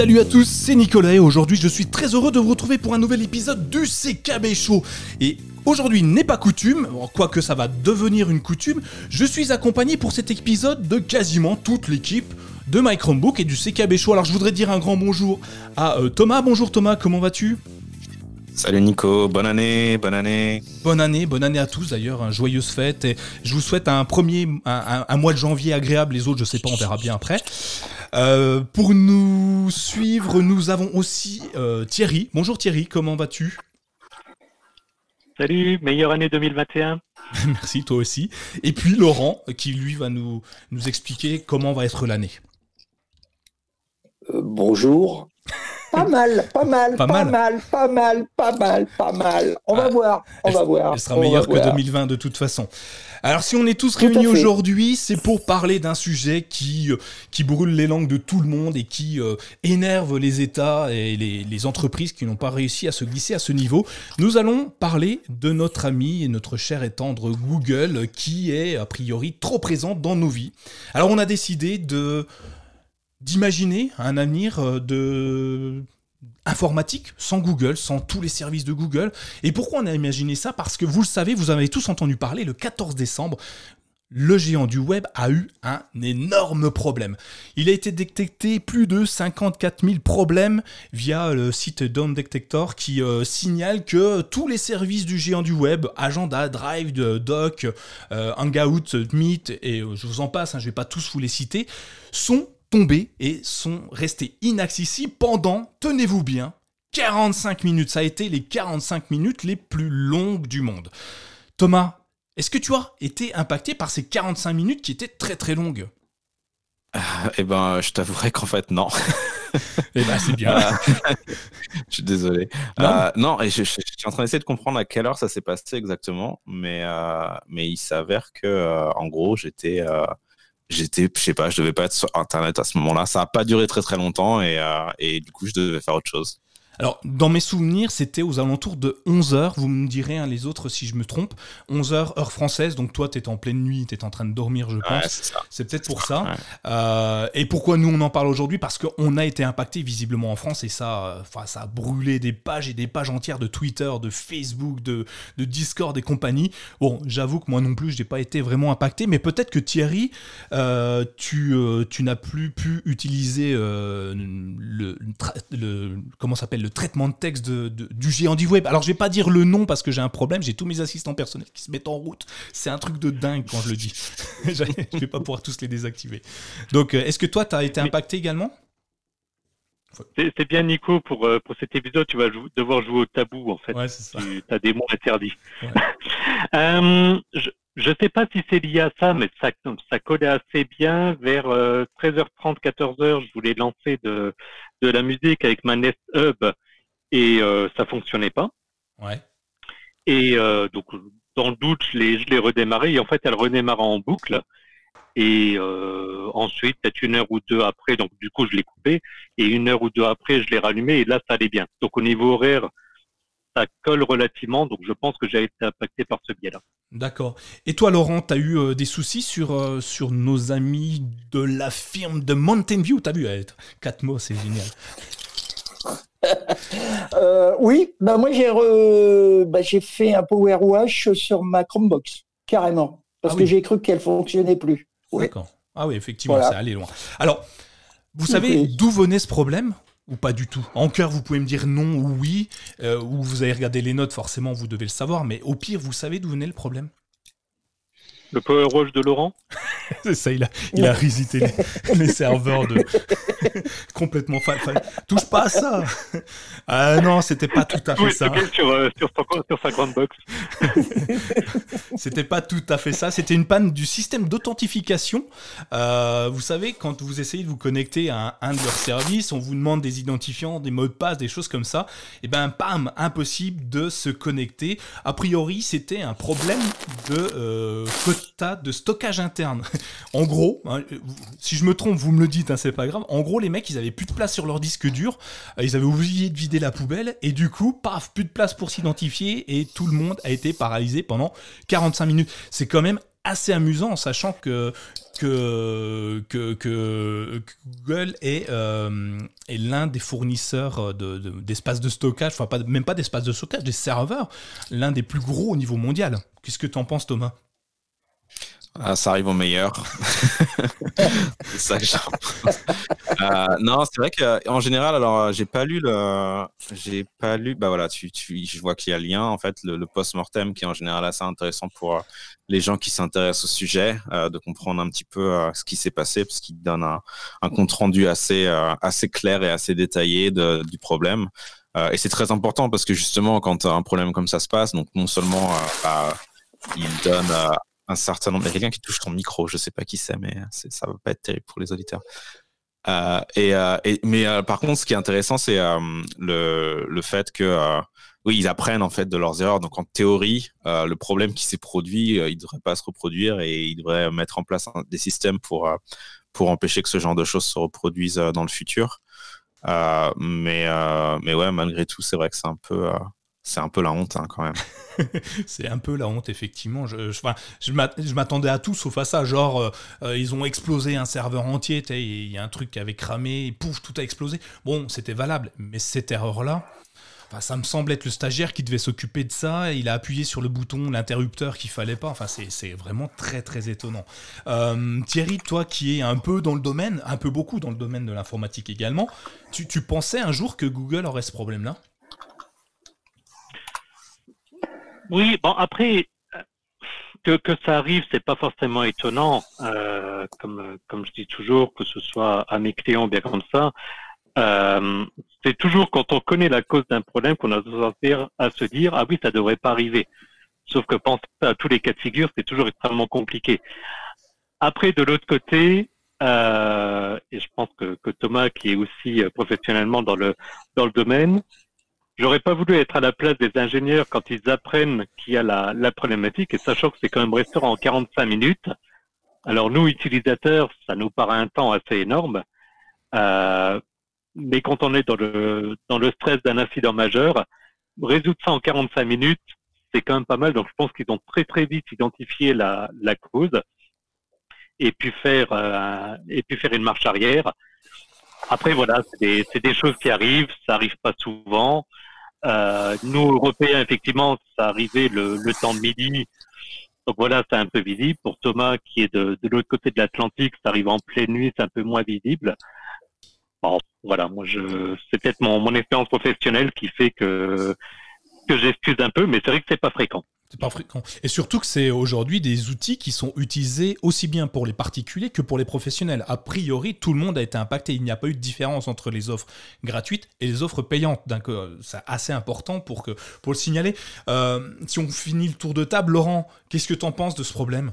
Salut à tous, c'est Nicolas et aujourd'hui je suis très heureux de vous retrouver pour un nouvel épisode du CKB Show. Et aujourd'hui n'est pas coutume, quoique ça va devenir une coutume, je suis accompagné pour cet épisode de quasiment toute l'équipe de My Chromebook et du CKB Show. Alors je voudrais dire un grand bonjour à euh, Thomas. Bonjour Thomas, comment vas-tu? Salut Nico, bonne année, bonne année. Bonne année, bonne année à tous d'ailleurs, un joyeuse fête et je vous souhaite un premier, un, mois de janvier agréable, les autres je sais pas, on verra bien après. Euh, pour nous suivre, nous avons aussi euh, Thierry. Bonjour Thierry, comment vas-tu? Salut, meilleure année 2021. Merci, toi aussi. Et puis Laurent, qui lui va nous, nous expliquer comment va être l'année. Euh, bonjour. Pas mal, pas mal, pas, mal. pas mal, pas mal, pas mal. On va ah, voir, on va voir. Elle sera meilleure que 2020 de toute façon. Alors si on est tous réunis aujourd'hui, c'est pour parler d'un sujet qui, euh, qui brûle les langues de tout le monde et qui euh, énerve les États et les, les entreprises qui n'ont pas réussi à se glisser à ce niveau. Nous allons parler de notre ami et notre cher et tendre Google qui est a priori trop présent dans nos vies. Alors on a décidé de d'imaginer un avenir euh, de informatique sans Google, sans tous les services de Google. Et pourquoi on a imaginé ça? Parce que vous le savez, vous avez tous entendu parler, le 14 décembre, le géant du web a eu un énorme problème. Il a été détecté plus de 54 000 problèmes via le site Down Detector qui euh, signale que tous les services du géant du web, Agenda, Drive, Doc, euh, Hangout, Meet et je vous en passe, hein, je ne vais pas tous vous les citer, sont tombés et sont restés inaccessibles pendant, tenez-vous bien, 45 minutes. Ça a été les 45 minutes les plus longues du monde. Thomas, est-ce que tu as été impacté par ces 45 minutes qui étaient très très longues? Eh ben, je t'avouerai qu'en fait, non. eh ben, c'est bien. je suis désolé. Non, euh, et je, suis en train d'essayer de comprendre à quelle heure ça s'est passé exactement, mais, euh, mais il s'avère que, euh, en gros, j'étais j'étais, je sais pas, je devais pas être sur Internet à ce moment-là. Ça a pas duré très très longtemps et, euh, et du coup, je devais faire autre chose. Alors, dans mes souvenirs, c'était aux alentours de 11h. Vous me direz, hein, les autres, si je me trompe. 11h, heure française. Donc, toi, tu étais en pleine nuit, tu étais en train de dormir, je pense. c'est peut-être pour ça. Euh, et pourquoi nous, on en parle aujourd'hui? Parce qu'on a été impacté visiblement en France et ça, enfin, ça a brûlé des pages et des pages entières de Twitter, de Facebook, de, de Discord et compagnie. Bon, j'avoue que moi non plus, je n'ai pas été vraiment impacté. Mais peut-être que Thierry, euh, tu, euh, tu n'as plus pu utiliser le, le, Comment s'appelle traitement de texte de, du géant du web. Alors je vais pas dire le nom parce que j'ai un problème, j'ai tous mes assistants personnels qui se mettent en route. C'est un truc de dingue quand je le dis. je vais pas pouvoir tous les désactiver. Donc euh, est-ce que toi tu as été impacté également? C'est bien Nico pour, euh, pour cet épisode, tu vas devoir jouer au tabou en fait. Ouais, Tu as des mots interdits. Euh, je ne sais pas si c'est lié à ça, mais ça, ça collait assez bien. Vers 13h30, 14h, je voulais lancer de, de la musique avec ma Nest Hub et euh, ça fonctionnait pas. Ouais. Et euh, donc dans le doute, je l'ai, je l'ai redémarré et en fait elle redémarre en boucle. Et euh, ensuite, peut-être une heure ou deux après, donc du coup je l'ai coupé et une heure ou deux après je l'ai rallumé et là ça allait bien. Donc au niveau horaire, ça colle relativement, donc je pense que j'ai été impacté par ce biais-là. D'accord. Et toi, Laurent, tu as eu des soucis sur, sur nos amis de la firme de Mountain View? T'as vu, quatre mots, c'est génial. Euh, oui, bah moi j'ai bah, j'ai fait un power wash sur ma Chromebox carrément parce ah que j'ai cru qu'elle fonctionnait plus. D'accord. Ah oui, effectivement, ça allait loin. Alors, vous savez d'où venait ce problème ou pas du tout? En cœur, vous pouvez me dire non ou oui, euh, ou vous avez regardé les notes, forcément, vous devez le savoir, mais au pire, vous savez d'où venait le problème? Le Power Wash de Laurent C'est ça, il a, il a risité les, serveurs de. complètement. Fa... Touche pas à ça Ah non, c'était pas tout à fait ça. Sur, euh, sur, sur, sa grande box. c'était pas tout à fait ça. C'était une panne du système d'authentification. Euh, vous savez, quand vous essayez de vous connecter à un, de leurs services, on vous demande des identifiants, des mots de passe, des choses comme ça. Et eh ben, pam, impossible de se connecter. A priori, c'était un problème de euh, côté de stockage interne. en gros, hein, si je me trompe, vous me le dites, hein, c'est pas grave. En gros, les mecs, ils avaient plus de place sur leur disque dur, euh, ils avaient oublié de vider la poubelle, et du coup, paf, plus de place pour s'identifier, et tout le monde a été paralysé pendant 45 minutes. C'est quand même assez amusant, en sachant que, Google est, euh, est l'un des fournisseurs d'espace de, stockage, enfin pas, même pas d'espace de stockage, des serveurs, l'un des plus gros au niveau mondial. Qu'est-ce que tu en penses Thomas? Ah, ça arrive au meilleur. ça euh, non, c'est vrai qu'en général, alors euh, j'ai pas lu le, j'ai pas lu. Bah voilà, tu, tu, je vois qu'il y a lien en fait le, post-mortem qui est en général assez intéressant pour euh, les gens qui s'intéressent au sujet, de comprendre un petit peu ce qui s'est passé parce qu'il donne un, un, compte rendu assez assez clair et assez détaillé de, du problème. et c'est très important parce que justement, quand un problème comme ça se passe, donc non seulement bah, il donne un certain nombre. Il y a quelqu'un qui touche ton micro, je sais pas qui c'est, mais ça va pas être terrible pour les auditeurs. Euh, et, euh, mais euh, par contre, ce qui est intéressant, c'est le, le, fait que oui, ils apprennent en fait de leurs erreurs. Donc en théorie, le problème qui s'est produit, il devrait pas se reproduire et ils devraient mettre en place des systèmes pour pour empêcher que ce genre de choses se reproduisent dans le futur. mais mais ouais, malgré tout, c'est vrai que c'est un peu c'est un peu la honte hein, quand même. c'est un peu la honte, effectivement. Je, je, m'attendais à tout sauf à ça. Genre, euh, euh, ils ont explosé un serveur entier, il y a un truc qui avait cramé, et pouf, tout a explosé. Bon, c'était valable, mais cette erreur-là, ça me semble être le stagiaire qui devait s'occuper de ça. Il a appuyé sur le bouton, l'interrupteur qu'il fallait pas. Enfin, c'est vraiment très très étonnant. Euh, Thierry, toi qui es un peu dans le domaine, un peu beaucoup dans le domaine de l'informatique également, tu pensais un jour que Google aurait ce problème-là? Oui, bon après que, que ça arrive, c'est pas forcément étonnant. Euh, comme comme je dis toujours, que ce soit à mes bien comme ça, euh, c'est toujours quand on connaît la cause d'un problème qu'on a besoin à se dire ah oui ça devrait pas arriver. Sauf que penser à tous les cas de figure, c'est toujours extrêmement compliqué. Après, de l'autre côté, euh, et je pense que, que, Thomas, qui est aussi euh, professionnellement dans le dans le domaine, J'aurais pas voulu être à la place des ingénieurs quand ils apprennent qu'il y a la, problématique et sachant que c'est quand même restaurant en 45 minutes. Alors nous, utilisateurs, ça nous paraît un temps assez énorme. Euh, mais quand on est dans le, dans le stress d'un incident majeur, résoudre ça en 45 minutes, c'est quand même pas mal. Donc je pense qu'ils ont très très vite identifié la, la cause et puis faire euh, et puis faire une marche arrière. Après voilà, c'est des, des, choses qui arrivent, ça arrive pas souvent. Euh, nous, Européens, effectivement, ça arrivait le, temps de midi. Donc voilà, c'est un peu visible. Pour Thomas, qui est de, de l'autre côté de l'Atlantique, ça arrive en pleine nuit, c'est un peu moins visible. Bon, voilà, moi, je, c'est peut-être mon, mon expérience professionnelle qui fait que, que j'excuse un peu, mais c'est vrai que c'est pas fréquent. C'est pas fréquent. Et surtout que c'est aujourd'hui des outils qui sont utilisés aussi bien pour les particuliers que pour les professionnels. A priori, tout le monde a été impacté. Il n'y a pas eu de différence entre les offres gratuites et les offres payantes. C'est assez important pour, que, pour le signaler. Euh, si on finit le tour de table, Laurent, qu'est-ce que tu en penses de ce problème?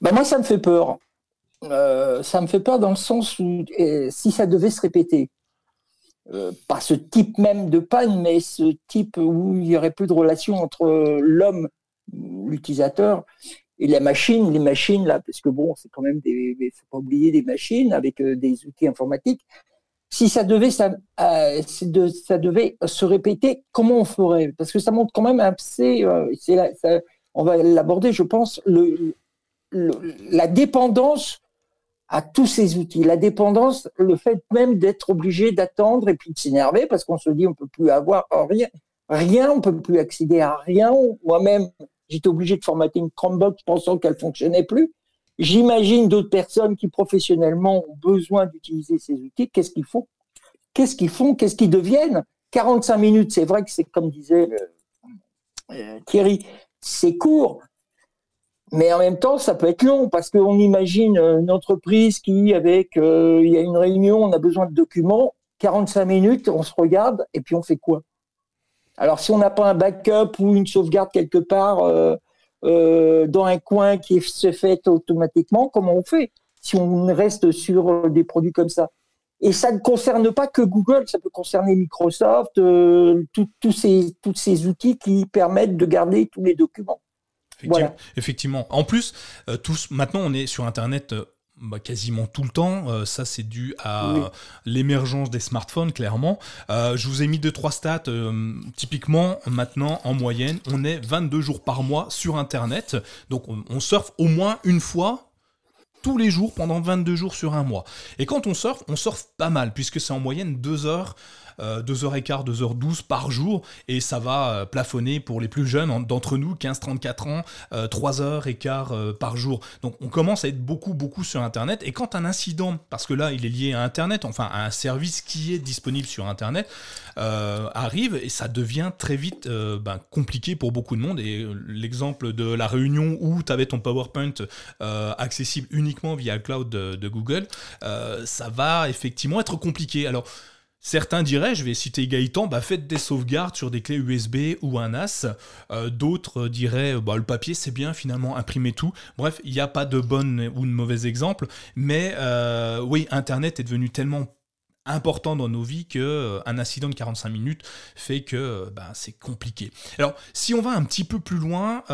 Ben Moi, ça me fait peur. Euh, ça me fait peur dans le sens où si ça devait se répéter, euh, pas ce type même de panne, mais ce type où il n'y aurait plus de relation entre l'homme, l'utilisateur, et la machine. Les machines, là, parce que bon, c'est quand même des, faut pas oublier des machines avec euh, des outils informatiques. Si ça devait, ça, euh, ça devait se répéter, comment on ferait? Parce que ça montre quand même assez, on va l'aborder, je pense, la dépendance à tous ces outils. La dépendance, le fait même d'être obligé d'attendre et puis de s'énerver parce qu'on se dit on peut plus avoir rien, rien, on peut plus accéder à rien. Moi-même, j'étais obligé de formater une Chromebox pensant qu'elle fonctionnait plus. J'imagine d'autres personnes qui professionnellement ont besoin d'utiliser ces outils. Qu'est-ce qu'ils font? Qu'est-ce qu'ils font? Qu'est-ce qu'ils deviennent? 45 minutes, c'est vrai que c'est comme disait euh, Thierry, c'est court, mais en même temps, ça peut être long parce qu'on imagine une entreprise qui, avec, euh, il y a une réunion, on a besoin de documents, 45 minutes, on se regarde et puis on fait quoi? Alors, si on n'a pas un backup ou une sauvegarde quelque part euh, euh, dans un coin qui se fait automatiquement, comment on fait? Si on reste sur des produits comme ça. Et ça ne concerne pas que Google, ça peut concerner Microsoft, tous ces, tous ces outils qui permettent de garder tous les documents. Effectivement. En plus, tous, maintenant, on est sur Internet bah, quasiment tout le temps. Euh, ça, c'est dû à l'émergence des smartphones, clairement. Euh, je vous ai mis deux, trois stats. Euh, typiquement, maintenant, en moyenne, on est 22 jours par mois sur Internet. Donc, on, on surfe au moins une fois tous les jours pendant 22 jours sur un mois. Et quand on surfe, on surfe pas mal, puisque c'est en moyenne 2 heures 2h15, 2h12 par jour, et ça va euh, plafonner pour les plus jeunes d'entre nous, 15-34 ans, 3h15 euh, par jour. Donc on commence à être beaucoup, beaucoup sur Internet, et quand un incident, parce que là il est lié à Internet, enfin à un service qui est disponible sur Internet, euh, arrive, et ça devient très vite ben, compliqué pour beaucoup de monde, et l'exemple de la réunion où tu avais ton PowerPoint accessible uniquement via le cloud de, de Google, ça va effectivement être compliqué. Alors, Certains diraient, je vais citer Gaëtan, bah faites des sauvegardes sur des clés USB ou un NAS. Euh, d'autres diraient, bah, le papier c'est bien, finalement, imprimez tout. Bref, il n'y a pas de bon ou de mauvais exemple. Mais euh, oui, Internet est devenu tellement important dans nos vies que euh, un incident de 45 minutes fait que bah, c'est compliqué. Alors, si on va un petit peu plus loin,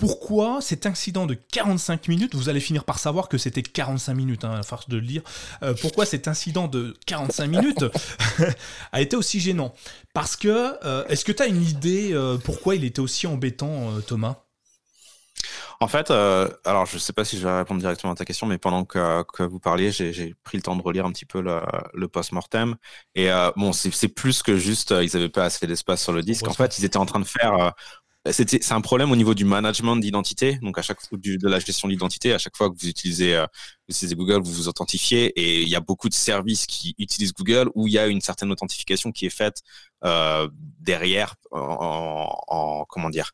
pourquoi cet incident de 45 minutes, vous allez finir par savoir que c'était 45 minutes, hein, à force de le lire, euh, pourquoi cet incident de 45 minutes a été aussi gênant? Parce que, euh, est-ce que tu as une idée euh, pourquoi il était aussi embêtant, Thomas? En fait, alors je ne sais pas si je vais répondre directement à ta question, mais pendant que, vous parliez, j'ai pris le temps de relire un petit peu le, post-mortem. Et bon, c'est plus que juste, ils n'avaient pas assez d'espace sur le disque. En fait, ils étaient en train de faire c'est un problème au niveau du management d'identité. Donc, à chaque fois de la gestion d'identité, à chaque fois que vous utilisez, euh, utilisez Google, vous vous authentifiez et il y a beaucoup de services qui utilisent Google où il y a une certaine authentification qui est faite euh, derrière en, en, comment dire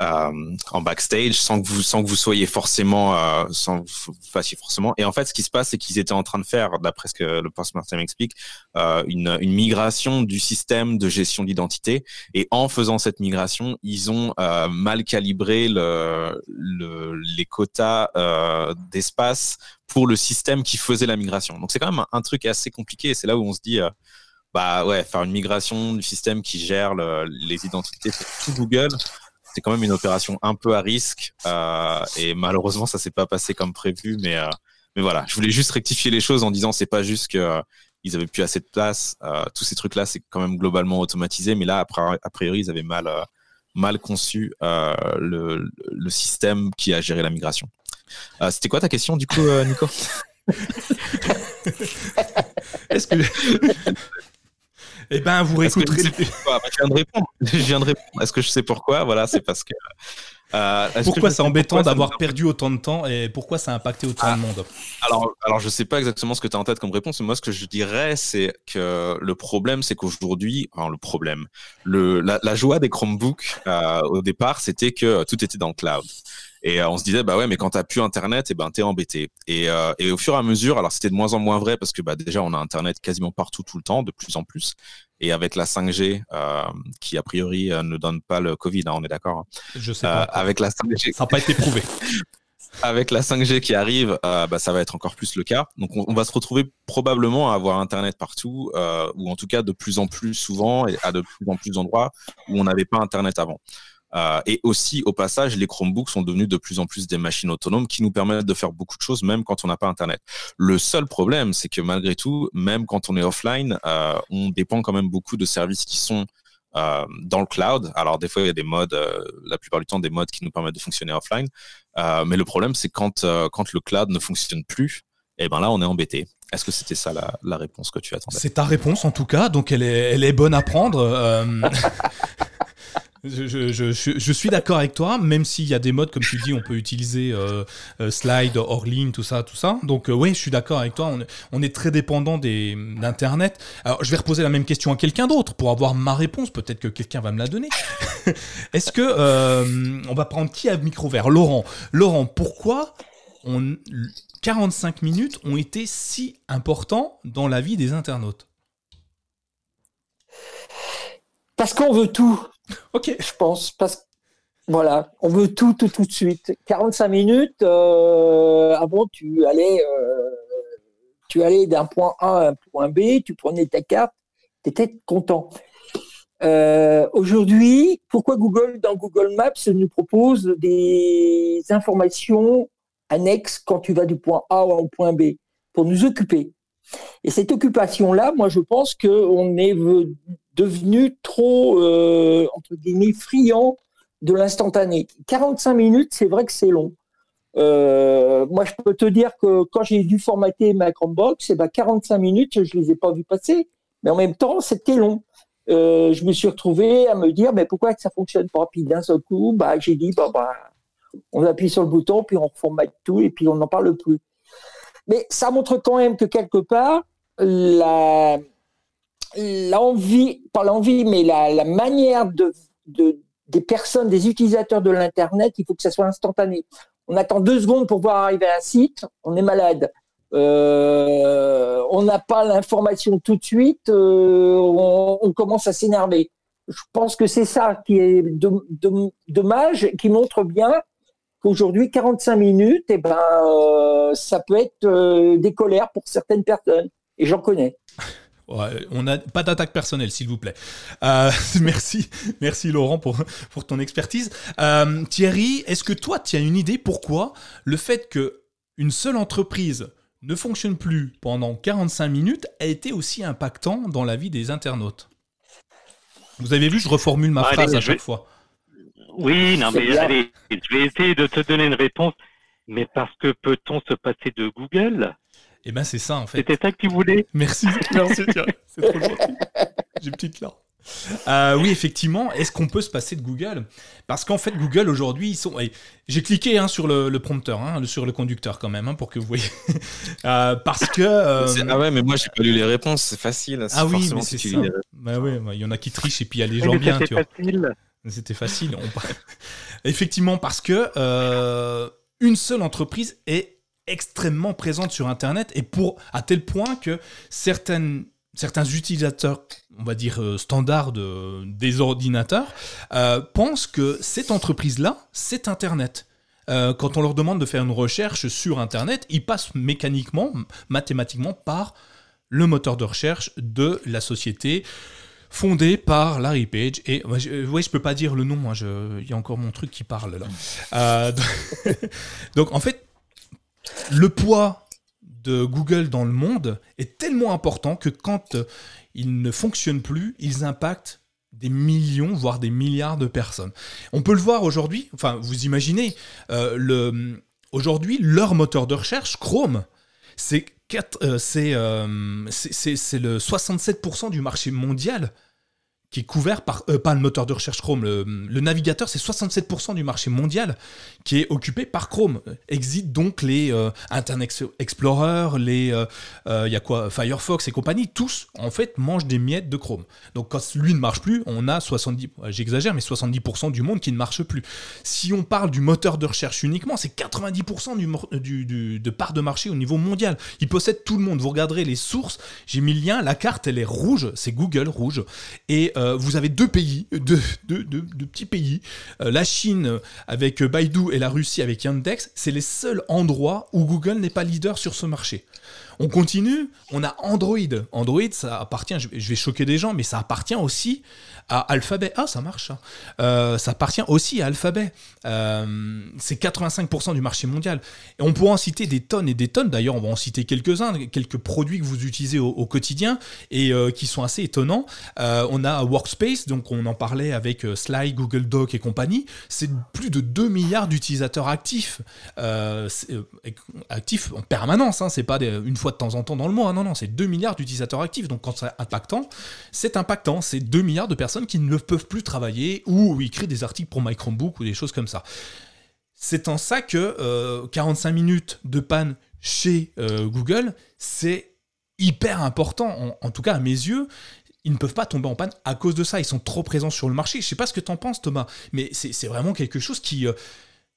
euh, en backstage sans que vous sans que vous soyez forcément euh, sans que vous fassiez forcément. Et en fait ce qui se passe c'est qu'ils étaient en train de faire d'après ce que le post-mortem explique une, migration du système de gestion d'identité et en faisant cette migration ils ont mal calibré le, le les quotas d'espace pour le système qui faisait la migration donc c'est quand même un, truc assez compliqué c'est là où on se dit bah ouais, faire une migration du système qui gère les identités pour tout Google, c'est quand même une opération un peu à risque. Euh, et malheureusement, ça s'est pas passé comme prévu. Mais, euh, mais voilà, je voulais juste rectifier les choses en disant c'est pas juste que euh, ils avaient plus assez de place. Euh, tous ces trucs-là, c'est quand même globalement automatisé. Mais là, a priori, ils avaient mal, euh, mal conçu le, système qui a géré la migration. C'était quoi ta question du coup, Nico Est-ce que eh ben, vous réécouterez. Bah, je viens de répondre. Je viens de répondre. Est-ce que je sais pourquoi? Voilà, c'est parce que. Euh, pourquoi c'est embêtant d'avoir perdu autant de temps et pourquoi ça a impacté autant de ah. monde? Alors, alors, je sais pas exactement ce que tu as en tête comme réponse, mais moi, ce que je dirais, c'est que le problème, c'est qu'aujourd'hui, enfin, le problème, le, la, joie des Chromebooks euh, au départ, c'était que tout était dans le cloud. Et euh, on se disait, bah ouais, mais quand t'as plus Internet, et eh ben t'es embêté. Et, euh, et au fur et à mesure, alors c'était de moins en moins vrai parce que bah déjà on a Internet quasiment partout tout le temps, de plus en plus. Et avec la 5G, euh, qui a priori euh, ne donne pas le Covid, hein, on est d'accord. Hein. Je sais pas. avec la 5G, ça n'a pas été prouvé. avec la 5G qui arrive, euh, bah, ça va être encore plus le cas. Donc on, on, va se retrouver probablement à avoir Internet partout, euh, ou en tout cas de plus en plus souvent et à de plus en plus d'endroits où on n'avait pas Internet avant. Euh, et aussi, au passage, les Chromebooks sont devenus de plus en plus des machines autonomes qui nous permettent de faire beaucoup de choses, même quand on n'a pas Internet. Le seul problème, c'est que malgré tout, même quand on est offline, euh, on dépend quand même beaucoup de services qui sont euh, dans le cloud. Alors des fois, il y a des modes, euh, la plupart du temps, des modes qui nous permettent de fonctionner offline. Euh, mais le problème, c'est quand, quand le cloud ne fonctionne plus, et eh ben là, on est embêté. Est-ce que c'était ça la, la, réponse que tu attendais? C'est ta réponse en tout cas, donc elle est, elle est bonne à prendre. Je, suis d'accord avec toi, même s'il y a des modes, comme tu dis, on peut utiliser euh, euh, slide, hors ligne, tout ça, tout ça. Donc euh, oui, je suis d'accord avec toi. On est, très dépendant d'Internet. Alors je vais reposer la même question à quelqu'un d'autre pour avoir ma réponse. Peut-être que quelqu'un va me la donner. Est-ce que on va prendre qui à micro vert? Laurent. Laurent, pourquoi on, 45 minutes ont été si importants dans la vie des internautes? Parce qu'on veut tout. Ok. Je pense. Parce voilà, on veut tout, tout, tout de suite. 45 minutes, euh, avant, tu allais, euh, allais d'un point A à un point B, tu prenais ta carte, tu étais content. Euh, aujourd'hui, pourquoi Google, dans Google Maps, nous propose des informations annexes quand tu vas du point A au point B pour nous occuper? Et cette occupation-là, moi, je pense qu'on est devenu trop, euh, entre guillemets, friand de l'instantané. 45 minutes, c'est vrai que c'est long. Euh, moi, je peux te dire que quand j'ai dû formater ma Chromebox, eh ben 45 minutes, je les ai pas vus passer. Mais en même temps, c'était long. Euh, je me suis retrouvé à me dire, mais pourquoi que ça fonctionne pas? Puis d'un seul coup, bah, j'ai dit, bah, bah, on appuie sur le bouton, puis on reformate tout, et puis on n'en parle plus. Mais ça montre quand même que quelque part, la, l'envie, pas l'envie, mais la, manière de, de, des personnes, des utilisateurs de l'Internet, il faut que ça soit instantané. On attend deux secondes pour voir arriver un site, on est malade. Euh, on n'a pas l'information tout de suite, euh, on, commence à s'énerver. Je pense que c'est ça qui est dommage, qui montre bien qu'aujourd'hui, 45 minutes, eh ben, euh, ça peut être des colères pour certaines personnes. Et j'en connais. On n'a pas d'attaque personnelle, s'il vous plaît. merci, merci Laurent pour, pour ton expertise. Thierry, est-ce que toi, tu as une idée pourquoi le fait que une seule entreprise ne fonctionne plus pendant 45 minutes a été aussi impactant dans la vie des internautes? Vous avez vu, je reformule ma phrase à chaque fois. Oui, non, mais allez, je vais essayer de te donner une réponse. Mais parce que peut-on se passer de Google? Eh bien, c'est ça, en fait. C'était ça que tu voulais? Merci, merci, c'est trop gentil. J'ai une petite larme. Euh, oui, effectivement. Est-ce qu'on peut se passer de Google? Parce qu'en fait, Google aujourd'hui, ils sont. J'ai cliqué hein, sur le, prompteur, hein, sur le conducteur quand même, hein, pour que vous voyez. Euh, parce que. Euh, ah ouais, mais moi j'ai pas lu les réponses. C'est facile. Ah oui, mais c'est ça. Bah ouais, il y en a qui trichent et puis il y a les gens bien. C'était facile. C'était facile. effectivement, parce que une seule entreprise est extrêmement présente sur Internet et pour à tel point que certaines certains utilisateurs, on va dire euh, standards des ordinateurs, euh, pensent que cette entreprise-là, c'est Internet. Euh, quand on leur demande de faire une recherche sur Internet, ils passent mécaniquement, mathématiquement, par le moteur de recherche de la société fondée par Larry Page. Et ouais, je peux pas dire le nom, il y a encore mon truc qui parle là. donc en fait, le poids de Google dans le monde est tellement important que quand euh, ils ne fonctionnent plus, ils impactent des millions, voire des milliards de personnes. On peut le voir aujourd'hui, enfin vous imaginez, euh, aujourd'hui leur moteur de recherche, Chrome, c'est, euh, le 67% du marché mondial qui est couvert par, euh, pas le moteur de recherche Chrome, le, navigateur, c'est 67% du marché mondial qui est occupé par Chrome. Exit donc les euh, Internet Explorer, les, euh, y a quoi, Firefox et compagnie, tous en fait mangent des miettes de Chrome. Donc quand lui ne marche plus, on a 70, j'exagère, mais 70% du monde qui ne marche plus. Si on parle du moteur de recherche uniquement, c'est 90% du, de part de marché au niveau mondial. Il possède tout le monde. Vous regarderez les sources, j'ai mis le lien, la carte elle est rouge, c'est Google rouge, et vous avez deux pays, deux, petits pays, euh, la Chine avec Baidu et la Russie avec Yandex, c'est les seuls endroits où Google n'est pas leader sur ce marché. On continue, on a Android. Android, ça appartient, je vais choquer des gens, mais ça appartient aussi à Alphabet. Ah, ça marche. Hein. Euh, ça appartient aussi à Alphabet. Euh, c'est 85% du marché mondial. Et on pourrait en citer des tonnes et des tonnes. D'ailleurs, on va en citer quelques-uns, quelques produits que vous utilisez au, quotidien et euh, qui sont assez étonnants. on a Workspace, donc on en parlait avec Sly, Google Doc et compagnie. C'est plus de 2 milliards d'utilisateurs actifs. actifs en permanence. Hein. C'est pas une fois de temps en temps dans le mois. Non, non, c'est 2 milliards d'utilisateurs actifs. Donc quand c'est impactant, c'est impactant. C'est 2 milliards de personnes qui ne peuvent plus travailler ou écrire des articles pour My Chromebook ou des choses comme ça. C'est en ça que 45 euh, minutes de panne chez euh, Google, c'est hyper important, en, tout cas à mes yeux. Ils ne peuvent pas tomber en panne à cause de ça. Ils sont trop présents sur le marché. Je sais pas ce que tu en penses, Thomas, mais c'est vraiment quelque chose qui. Euh,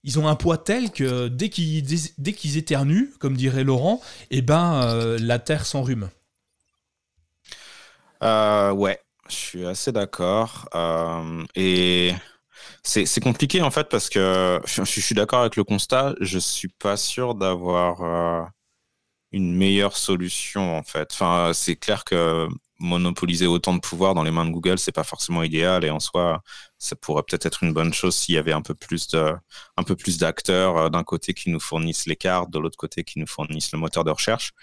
ils ont un poids tel que dès qu'ils dès qu'ils éternuent, comme dirait Laurent, eh ben la terre s'enrhume. ouais, je suis assez d'accord. Euh, et c'est compliqué en fait parce que je, suis d'accord avec le constat. Je suis pas sûr d'avoir euh, une meilleure solution en fait. Enfin, c'est clair que monopoliser autant de pouvoir dans les mains de Google, c'est pas forcément idéal et en soi, ça pourrait peut-être être une bonne chose s'il y avait un peu plus de, un peu plus d'acteurs euh, d'un côté qui nous fournissent les cartes, de l'autre côté qui nous fournissent le moteur de recherche.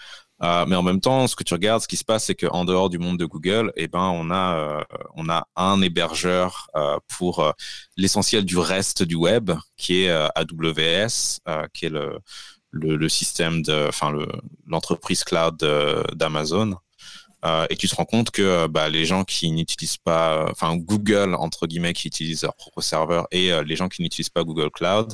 Euh, mais en même temps, ce que tu regardes, ce qui se passe, c'est qu'en dehors du monde de Google, eh ben, on a, euh, on a un hébergeur euh, pour l'essentiel du reste du web, qui est AWS, qui est le, le, système de, enfin, l'entreprise cloud d'Amazon. Et tu te rends compte que bah, les gens qui n'utilisent pas, enfin Google entre guillemets qui utilisent leur propre serveur et les gens qui n'utilisent pas Google Cloud,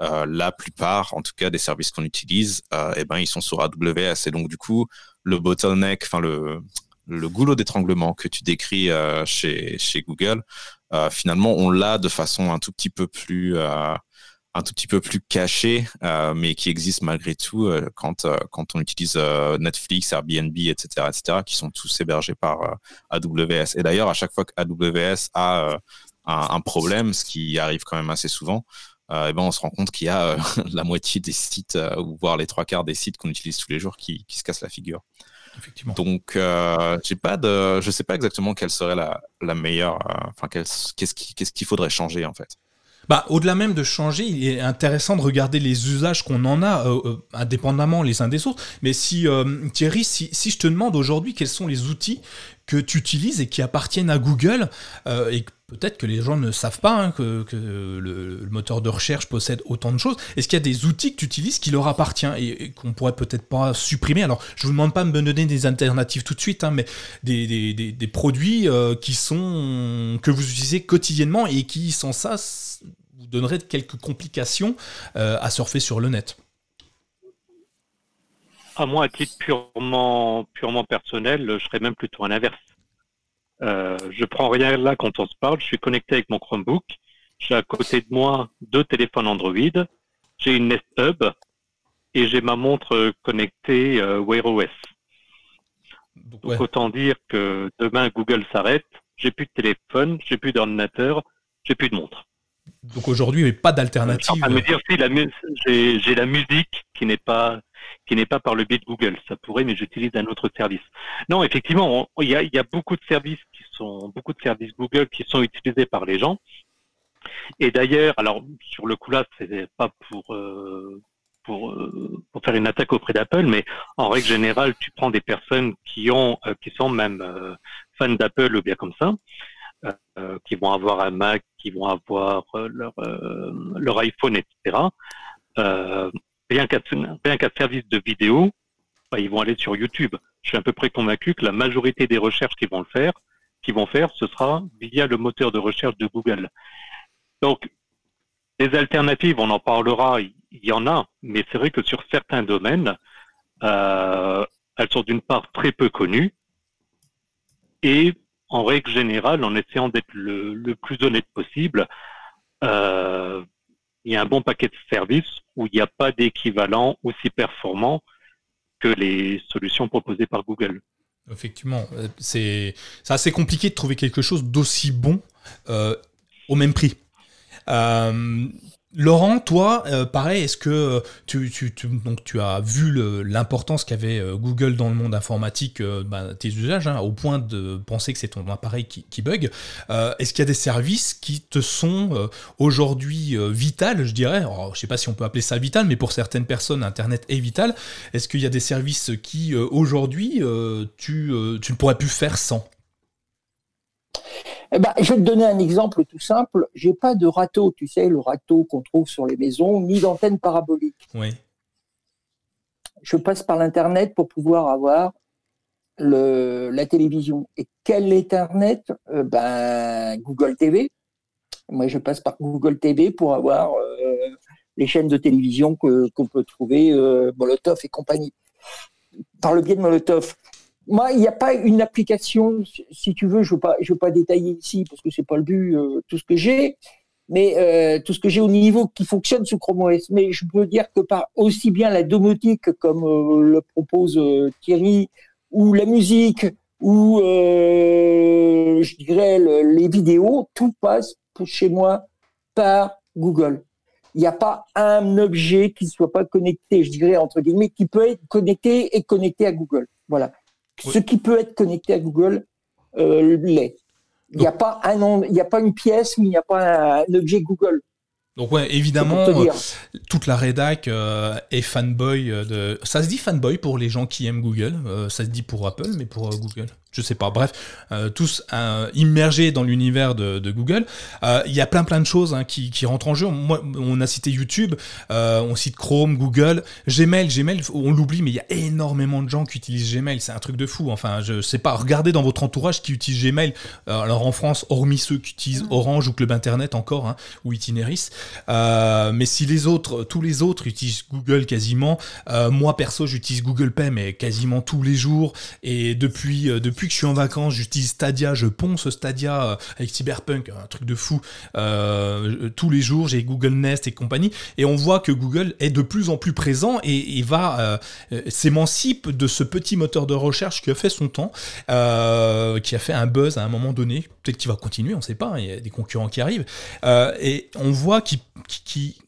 la plupart, en tout cas des services qu'on utilise, eh ben ils sont sur AWS et donc du coup le bottleneck, enfin le goulot d'étranglement que tu décris chez chez Google, finalement on l'a de façon un tout petit peu plus un tout petit peu plus caché, euh, mais qui existe malgré tout euh, quand, euh, quand on utilise Netflix, Airbnb, etc., etc., qui sont tous hébergés par AWS. Et d'ailleurs, à chaque fois que AWS a un, problème, ce qui arrive quand même assez souvent, et ben on se rend compte qu'il y a la moitié des sites, ou voire les trois quarts des sites qu'on utilise tous les jours qui, qui se cassent la figure. Effectivement. Donc, j'ai pas de, je sais pas exactement quelle serait la, la meilleure, enfin, qu'est-ce qu'il faudrait changer en fait. Bah, au-delà même de changer, il est intéressant de regarder les usages qu'on en a, euh, euh, indépendamment les uns des autres. Mais si, euh, Thierry, si, si, je te demande aujourd'hui quels sont les outils que tu utilises et qui appartiennent à Google, et peut-être que les gens ne savent pas hein, que, le, moteur de recherche possède autant de choses, est-ce qu'il y a des outils que tu utilises qui leur appartiennent et, qu'on pourrait peut-être pas supprimer? Alors, je vous demande pas de me donner des alternatives tout de suite, hein, mais des, produits qui sont que vous utilisez quotidiennement et qui, sans ça, vous donnerait quelques complications euh, à surfer sur le net. À moi, à titre purement, purement personnel, je serais même plutôt à l'inverse. Euh, je prends rien là quand on se parle. Je suis connecté avec mon Chromebook. J'ai à côté de moi deux téléphones Android. J'ai une Nest Hub et j'ai ma montre connectée euh, Wear OS. Donc, autant dire que demain Google s'arrête, j'ai plus de téléphone, j'ai plus d'ordinateur, j'ai plus de montre. Donc aujourd'hui, il n'y a pas d'alternative. Je me dire, si j'ai la musique qui n'est pas qui n'est pas par le biais de Google. Ça pourrait, mais j'utilise un autre service. Non, effectivement, il y a, beaucoup de services qui sont beaucoup de services Google qui sont utilisés par les gens. Et d'ailleurs, alors sur le coup là, c'est pas pour euh, euh, pour faire une attaque auprès d'Apple, mais en règle générale, tu prends des personnes qui ont euh, qui sont même fans d'Apple ou bien comme ça, qui vont avoir un Mac, qui vont avoir leur, leur iPhone, etc. rien qu'à service de vidéo, bah, ils vont aller sur YouTube. Je suis à peu près convaincu que la majorité des recherches qu'ils vont le faire, qu'ils vont faire, ce sera via le moteur de recherche de Google. Donc, les alternatives, on en parlera, il y en a, mais c'est vrai que sur certains domaines, euh, elles sont d'une part très peu connues et en règle générale, en essayant d'être le, plus honnête possible, euh, il y a un bon paquet de services où il n'y a pas d'équivalent aussi performant que les solutions proposées par Google. Effectivement, euh, c'est assez compliqué de trouver quelque chose d'aussi bon euh, au même prix. Laurent, toi, euh, pareil, est-ce que euh, tu, donc, tu as vu l'importance qu'avait euh, Google dans le monde informatique, bah, tes usages, hein, au point de penser que c'est ton appareil qui, bug Est-ce qu'il y a des services qui te sont aujourd'hui vitales, je dirais? Je ne sais pas si on peut appeler ça vital, mais pour certaines personnes, Internet est vital. Est-ce qu'il y a des services qui, aujourd'hui, tu, tu ne pourrais plus faire sans? Eh ben, je vais te donner un exemple tout simple. J'ai pas de râteau, tu sais, le râteau qu'on trouve sur les maisons, ni d'antenne parabolique. Oui. Je passe par l'internet pour pouvoir avoir le, la télévision. Et quel internet? Euh, Ben Google TV. Moi, je passe par Google TV pour avoir euh, les chaînes de télévision qu'on peut trouver, euh, Molotov et compagnie. Par le biais de Molotov moi, il n'y a pas une application, si tu veux, je ne veux, pas, détailler ici parce que c'est pas le but, euh, tout ce que j'ai, mais euh, tout ce que j'ai au niveau qui fonctionne sous Chrome OS. Mais je peux dire que par aussi bien la domotique, comme euh, le propose Thierry, ou la musique, ou je dirais les vidéos, tout passe chez moi par Google. Il n'y a pas un objet qui ne soit pas connecté, je dirais entre guillemets, qui peut être connecté et connecté à Google. Voilà. Ce qui peut être connecté à Google euh, l'est. Il n'y a, pas un, il a pas une pièce, mais il n'y a pas un objet Google. Donc ouais, évidemment, euh, toute la rédac euh, est fanboy de... Ça se dit fanboy pour les gens qui aiment Google, ça se dit pour Apple, mais pour Google je sais pas. Bref, euh, tous euh, immergés dans l'univers de, Google. Euh, il y a plein plein de choses hein, qui, rentrent en jeu. Moi, on a cité YouTube, on cite Chrome, Google, Gmail. Gmail, on l'oublie, mais il y a énormément de gens qui utilisent Gmail. C'est un truc de fou. Enfin, je sais pas. Regardez dans votre entourage qui utilise Gmail. alors en France, hormis ceux qui utilisent mm. Orange ou Club Internet encore, hein, ou Itineris. mais si les autres, tous les autres utilisent Google quasiment. moi perso, j'utilise Google Pay, mais quasiment tous les jours. Et depuis depuis que je suis en vacances, j'utilise Stadia, je ponce Stadia euh, avec Cyberpunk, un truc de fou. Euh, tous les jours, j'ai Google Nest et compagnie. Et on voit que Google est de plus en plus présent et, va euh, s'émancipe de ce petit moteur de recherche qui a fait son temps, qui a fait un buzz à un moment donné. Peut-être qu'il va continuer, on ne sait pas. Hein, il y a des concurrents qui arrivent. et on voit que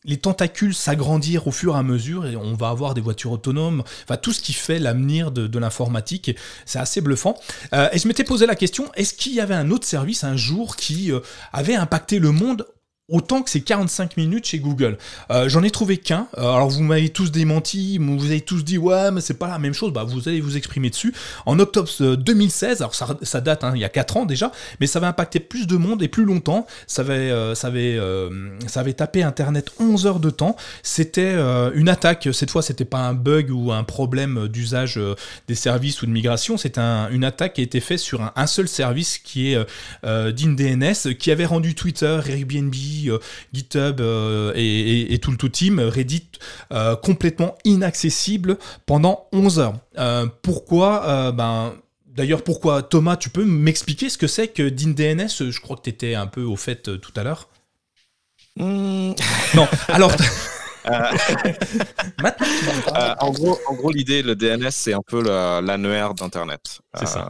les tentacules s'agrandir au fur et à mesure et on va avoir des voitures autonomes. Enfin, tout ce qui fait l'avenir de l'informatique, c'est assez bluffant. Euh, et je m'étais posé la question, est-ce qu'il y avait un autre service un jour qui euh, avait impacté le monde autant que ces 45 minutes chez Google. Euh, j'en ai trouvé qu'un. Euh, alors vous m'avez tous démenti, vous avez tous dit ouais mais c'est pas la même chose. Bah vous allez vous exprimer dessus. En octobre 2016, alors ça, date, hein, il y a 4 ans déjà, mais ça avait impacté plus de monde et plus longtemps. Ça avait, euh, ça ça tapé Internet 11 heures de temps. C'était une attaque. Cette fois c'était pas un bug ou un problème d'usage des services ou de migration. C'était une attaque qui a été faite sur un, seul service qui est DNS, qui avait rendu Twitter, Airbnb euh, GitHub euh, et, tout le tout team, Reddit, euh, complètement inaccessible pendant 11 heures. pourquoi ben, D'ailleurs, pourquoi Thomas, tu peux m'expliquer ce que c'est que DNS Je crois que tu étais un peu au fait tout à l'heure. Hmm. Non, alors. en gros, en gros l'idée, le DNS, c'est un peu l'annuaire d'Internet.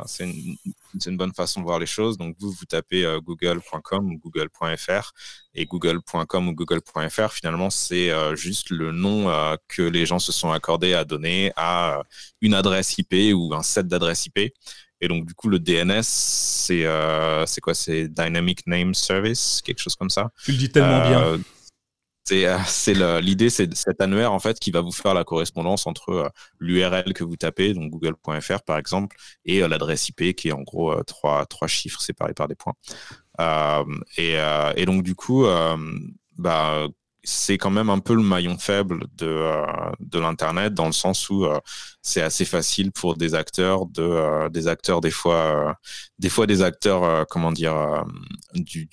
C'est une, c'est une bonne façon de voir les choses. Donc vous, vous tapez euh, google.com ou google.fr et google.com ou google.fr, finalement, c'est euh, juste le nom euh, que les gens se sont accordés à donner à une adresse IP ou un set d'adresses IP. Et donc, du coup, le DNS, c'est c'est quoi? C'est Dynamic Name Service, quelque chose comme ça. Tu le dis tellement bien. Euh, c'est l'idée, c'est cet annuaire en fait qui va vous faire la correspondance entre euh, l'URL que vous tapez, donc google.fr par exemple, et euh, l'adresse IP qui est en gros trois, chiffres séparés par des points. Et, donc du coup, bah, c'est quand même un peu le maillon faible de, l'internet dans le sens où c'est assez facile pour des acteurs de des acteurs des fois des fois des acteurs comment dire du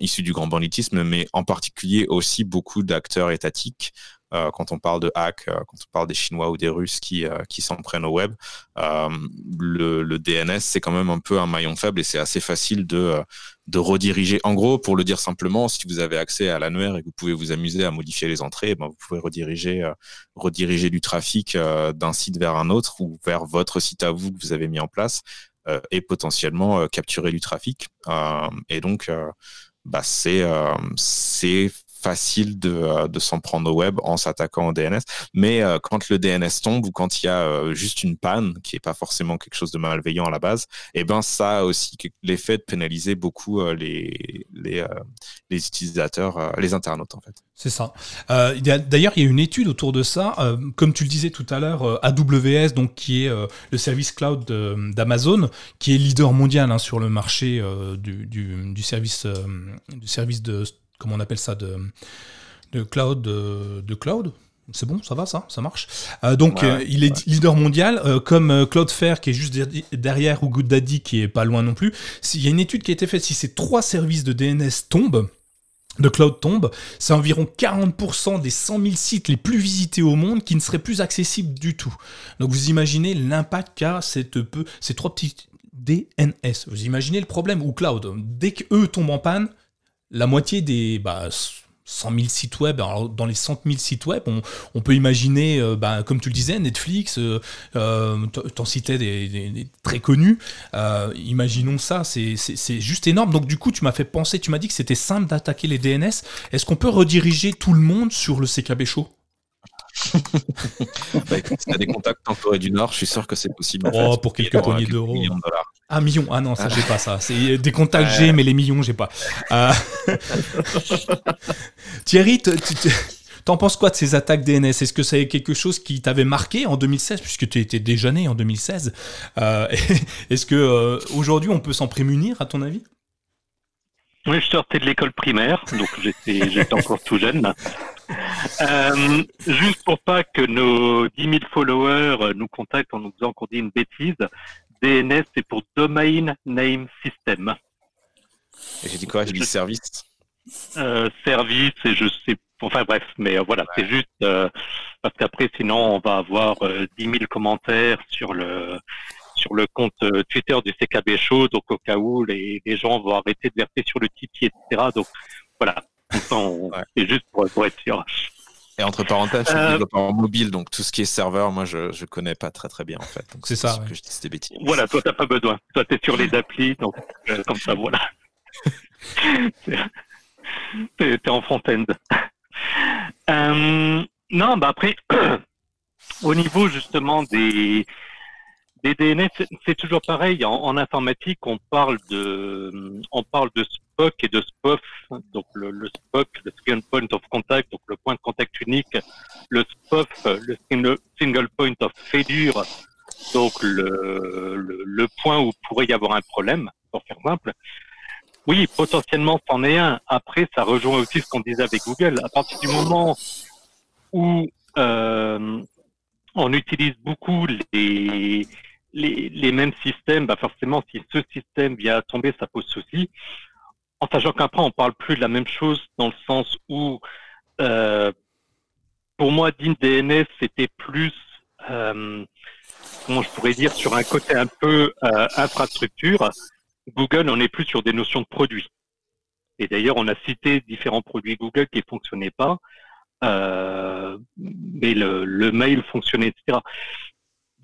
issus du grand banditisme, mais en particulier aussi beaucoup d'acteurs étatiques. Euh, quand on parle de hack, euh, quand on parle des Chinois ou des Russes qui, euh, s'en prennent au web, le, DNS, c'est quand même un peu un maillon faible et c'est assez facile de, de rediriger. En gros, pour le dire simplement, si vous avez accès à l'annuaire et que vous pouvez vous amuser à modifier les entrées, eh ben vous pouvez rediriger, rediriger du trafic d'un site vers un autre ou vers votre site à vous que vous avez mis en place et potentiellement capturer du trafic. et donc, bah c'est euh, facile de, euh, de s'en prendre au web en s'attaquant au DNS. Mais euh, quand le DNS tombe ou quand il y a juste une panne, qui n'est pas forcément quelque chose de malveillant à la base, eh ben ça a aussi l'effet de pénaliser beaucoup les, les, les utilisateurs, les internautes en fait. C'est ça. D'ailleurs, il y a une étude autour de ça. comme tu le disais tout à l'heure, AWS, donc qui est le service cloud d'Amazon, qui est leader mondial hein, sur le marché du, du, du, service, du service de comment on appelle ça, de, de cloud, de, cloud. C'est bon, ça va, ça, ça marche. Euh, donc, euh, il est leader mondial, euh, comme Cloudflare qui est juste derrière ou GoodDaddy qui est pas loin non plus. Il y a une étude qui a été faite. Si ces trois services de DNS tombent, de cloud tombent, c'est environ 40% des 100 000 sites les plus visités au monde qui ne seraient plus accessibles du tout. Donc, vous imaginez l'impact qu'a cette peu, ces trois petits DNS. Vous imaginez le problème ou cloud. Dès qu'eux tombent en panne, la moitié des bah, 100 000 sites web, alors dans les 100 000 sites web, on, peut imaginer, euh, bah, comme tu le disais, Netflix, euh, euh t'en citais très connus, euh, imaginons ça, c'est juste énorme. Donc du coup, tu m'as fait penser, tu m'as dit que c'était simple d'attaquer les DNS. Est-ce qu'on peut rediriger tout le monde sur le CKB Show? Bah, si tu as des contacts en Corée du Nord, je suis sûr que c'est possible. Oh, pour quelques poignées d'euros. Un million. Ah non, ça, j'ai pas ça. C'est des contacts, j'ai, mais les millions, j'ai pas. Euh, Thierry, T'en penses quoi de ces attaques DNS Est-ce que c'est quelque chose qui t'avait marqué en 2016, puisque tu étais déjà né en 2016 euh, Est-ce que euh, aujourd'hui on peut s'en prémunir, à ton avis? Oui, je sortais de l'école primaire, donc j'étais encore tout jeune. Euh, juste pour pas que nos 10 000 followers nous contactent en nous disant qu'on dit une bêtise, DNS c'est pour Domain Name System. Et j'ai dit quoi? J'ai dit service. service et je sais Enfin bref, mais euh, voilà, c'est juste euh, parce qu'après sinon on va avoir euh, 10 000 commentaires sur le sur le compte euh, Twitter du CKB Show, donc au cas où les, les gens vont arrêter de verser sur le Tipeee, etc. Donc voilà, c'est juste pour, pour, être sûr. Et entre parenthèses, je suis développeur mobile, donc tout ce qui est serveur, moi je je connais pas très très bien en fait. C'est ça. Que je dis des bêtises. Voilà, toi t'as pas besoin. Toi t'es sur les applis, donc comme ça voilà. t'es en front-end. Euh, non, bah après, au niveau justement des, des DNS, c'est toujours pareil. En, informatique, on parle de, on parle de SPOC et de SPOF. Donc le, le, SPOC, le Single Point of Contact, donc le point de contact unique. Le SPOF, le Single, Point of Failure, donc le, le, le point où pourrait y avoir un problème, pour faire simple. Oui, potentiellement, c'en est un. Après, ça rejoint aussi ce qu'on disait avec Google. À partir du moment où euh, on utilise beaucoup les, les, les, mêmes systèmes, bah forcément, si ce système vient à tomber, ça pose souci. En sachant qu'après, on parle plus de la même chose dans le sens où, euh, pour moi, DIN DNS, c'était plus, euh, comment je pourrais dire, sur un côté un peu euh, infrastructure. Google, on est plus sur des notions de produits. Et d'ailleurs, on a cité différents produits Google qui ne fonctionnaient pas, euh, mais le, le, mail fonctionnait, etc.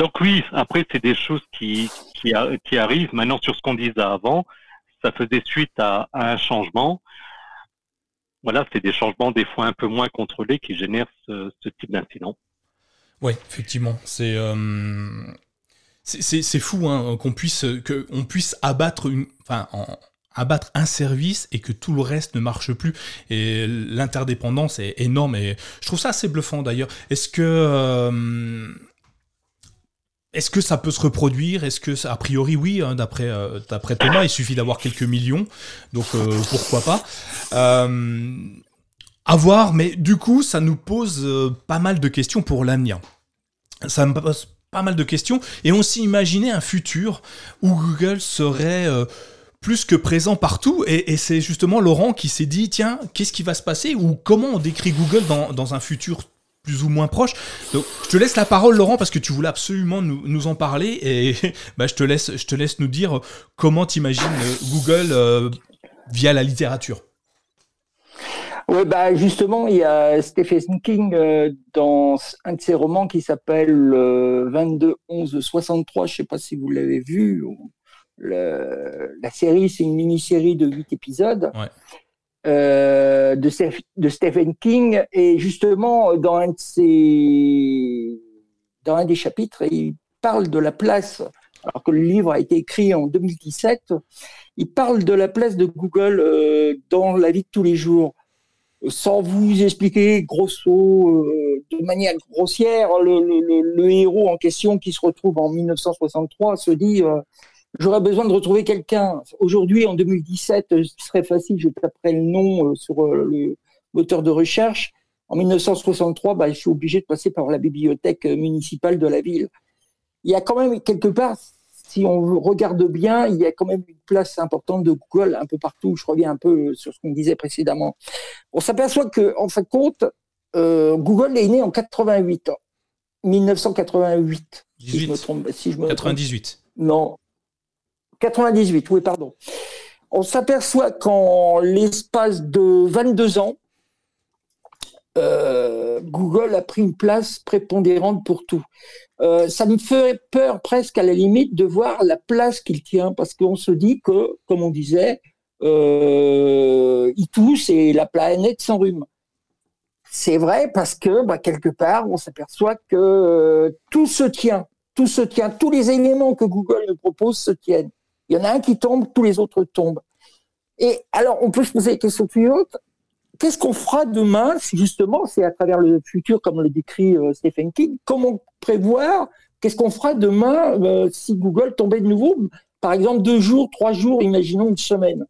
Donc oui, après, c'est des choses qui, qui, arrivent. Maintenant, sur ce qu'on disait avant, ça faisait suite à, un changement. Voilà, c'est des changements des fois un peu moins contrôlés qui génèrent ce, type d'incident. Oui, effectivement. C'est... Euh c'est fou hein, qu'on puisse, que on puisse abattre, une, enfin, abattre un service et que tout le reste ne marche plus. Et l'interdépendance est énorme et je trouve ça assez bluffant d'ailleurs. Est-ce que. Euh, est-ce que ça peut se reproduire? Est-ce que, a priori, oui, hein, d'après euh, d'après Thomas, il suffit d'avoir quelques millions, donc euh, pourquoi pas À voir, mais du coup, ça nous pose pas mal de questions pour l'avenir. Ça me pose pas mal de questions et on s'y imaginait un futur où Google serait euh, plus que présent partout et, c'est justement Laurent qui s'est dit tiens qu'est-ce qui va se passer ou comment on décrit Google dans, un futur plus ou moins proche. Donc, je te laisse la parole, Laurent, parce que tu voulais absolument nous, en parler, et bah, je, te laisse, je te laisse nous dire comment tu imagines euh, Google euh, via la littérature. Oui, bah justement, il y a Stephen King euh, dans un de ses romans qui s'appelle 22 11 63. Je ne sais pas si vous l'avez vu. la série, c'est une mini-série de 8 épisodes euh, de, Stephen King. Et justement, dans un, de ses, dans un des chapitres, il parle de la place, alors que le livre a été écrit en 2017, il parle de la place de Google euh, dans la vie de tous les jours sans vous expliquer grosso, euh, de manière grossière, le, héros en question qui se retrouve en 1963 se dit j'aurais besoin de retrouver quelqu'un. Aujourd'hui, en 2017, ce serait facile, je taperais le nom euh, sur le moteur de recherche. En 1963, bah, je suis obligé de passer par la bibliothèque municipale de la ville. Il y a quand même quelque part si on regarde bien, il y a quand même une place importante de Google un peu partout. Je reviens un peu sur ce qu'on disait précédemment. On s'aperçoit que, en fin de compte, euh, Google est né en 88, 1988. si je me trompe, si je me 98. Non, 98. Oui, pardon. On s'aperçoit qu'en l'espace de 22 ans, euh, Google a pris une place prépondérante pour tout. Euh, ça me ferait peur presque à la limite de voir la place qu'il tient, parce qu'on se dit que, comme on disait, euh, il et la planète s'enrhume. c'est vrai parce que bah, quelque part, on s'aperçoit que euh, tout se tient, tout se tient, tous les éléments que Google nous propose se tiennent. Il y en a un qui tombe, tous les autres tombent. Et alors, on peut se poser la question suivante qu'est-ce qu'on fera demain si justement c'est à travers le futur, comme le décrit euh, Stephen King? Comment prévoir Qu'est-ce qu'on fera demain euh, si Google tombait de nouveau? Par exemple, deux jours, trois jours, imaginons une semaine.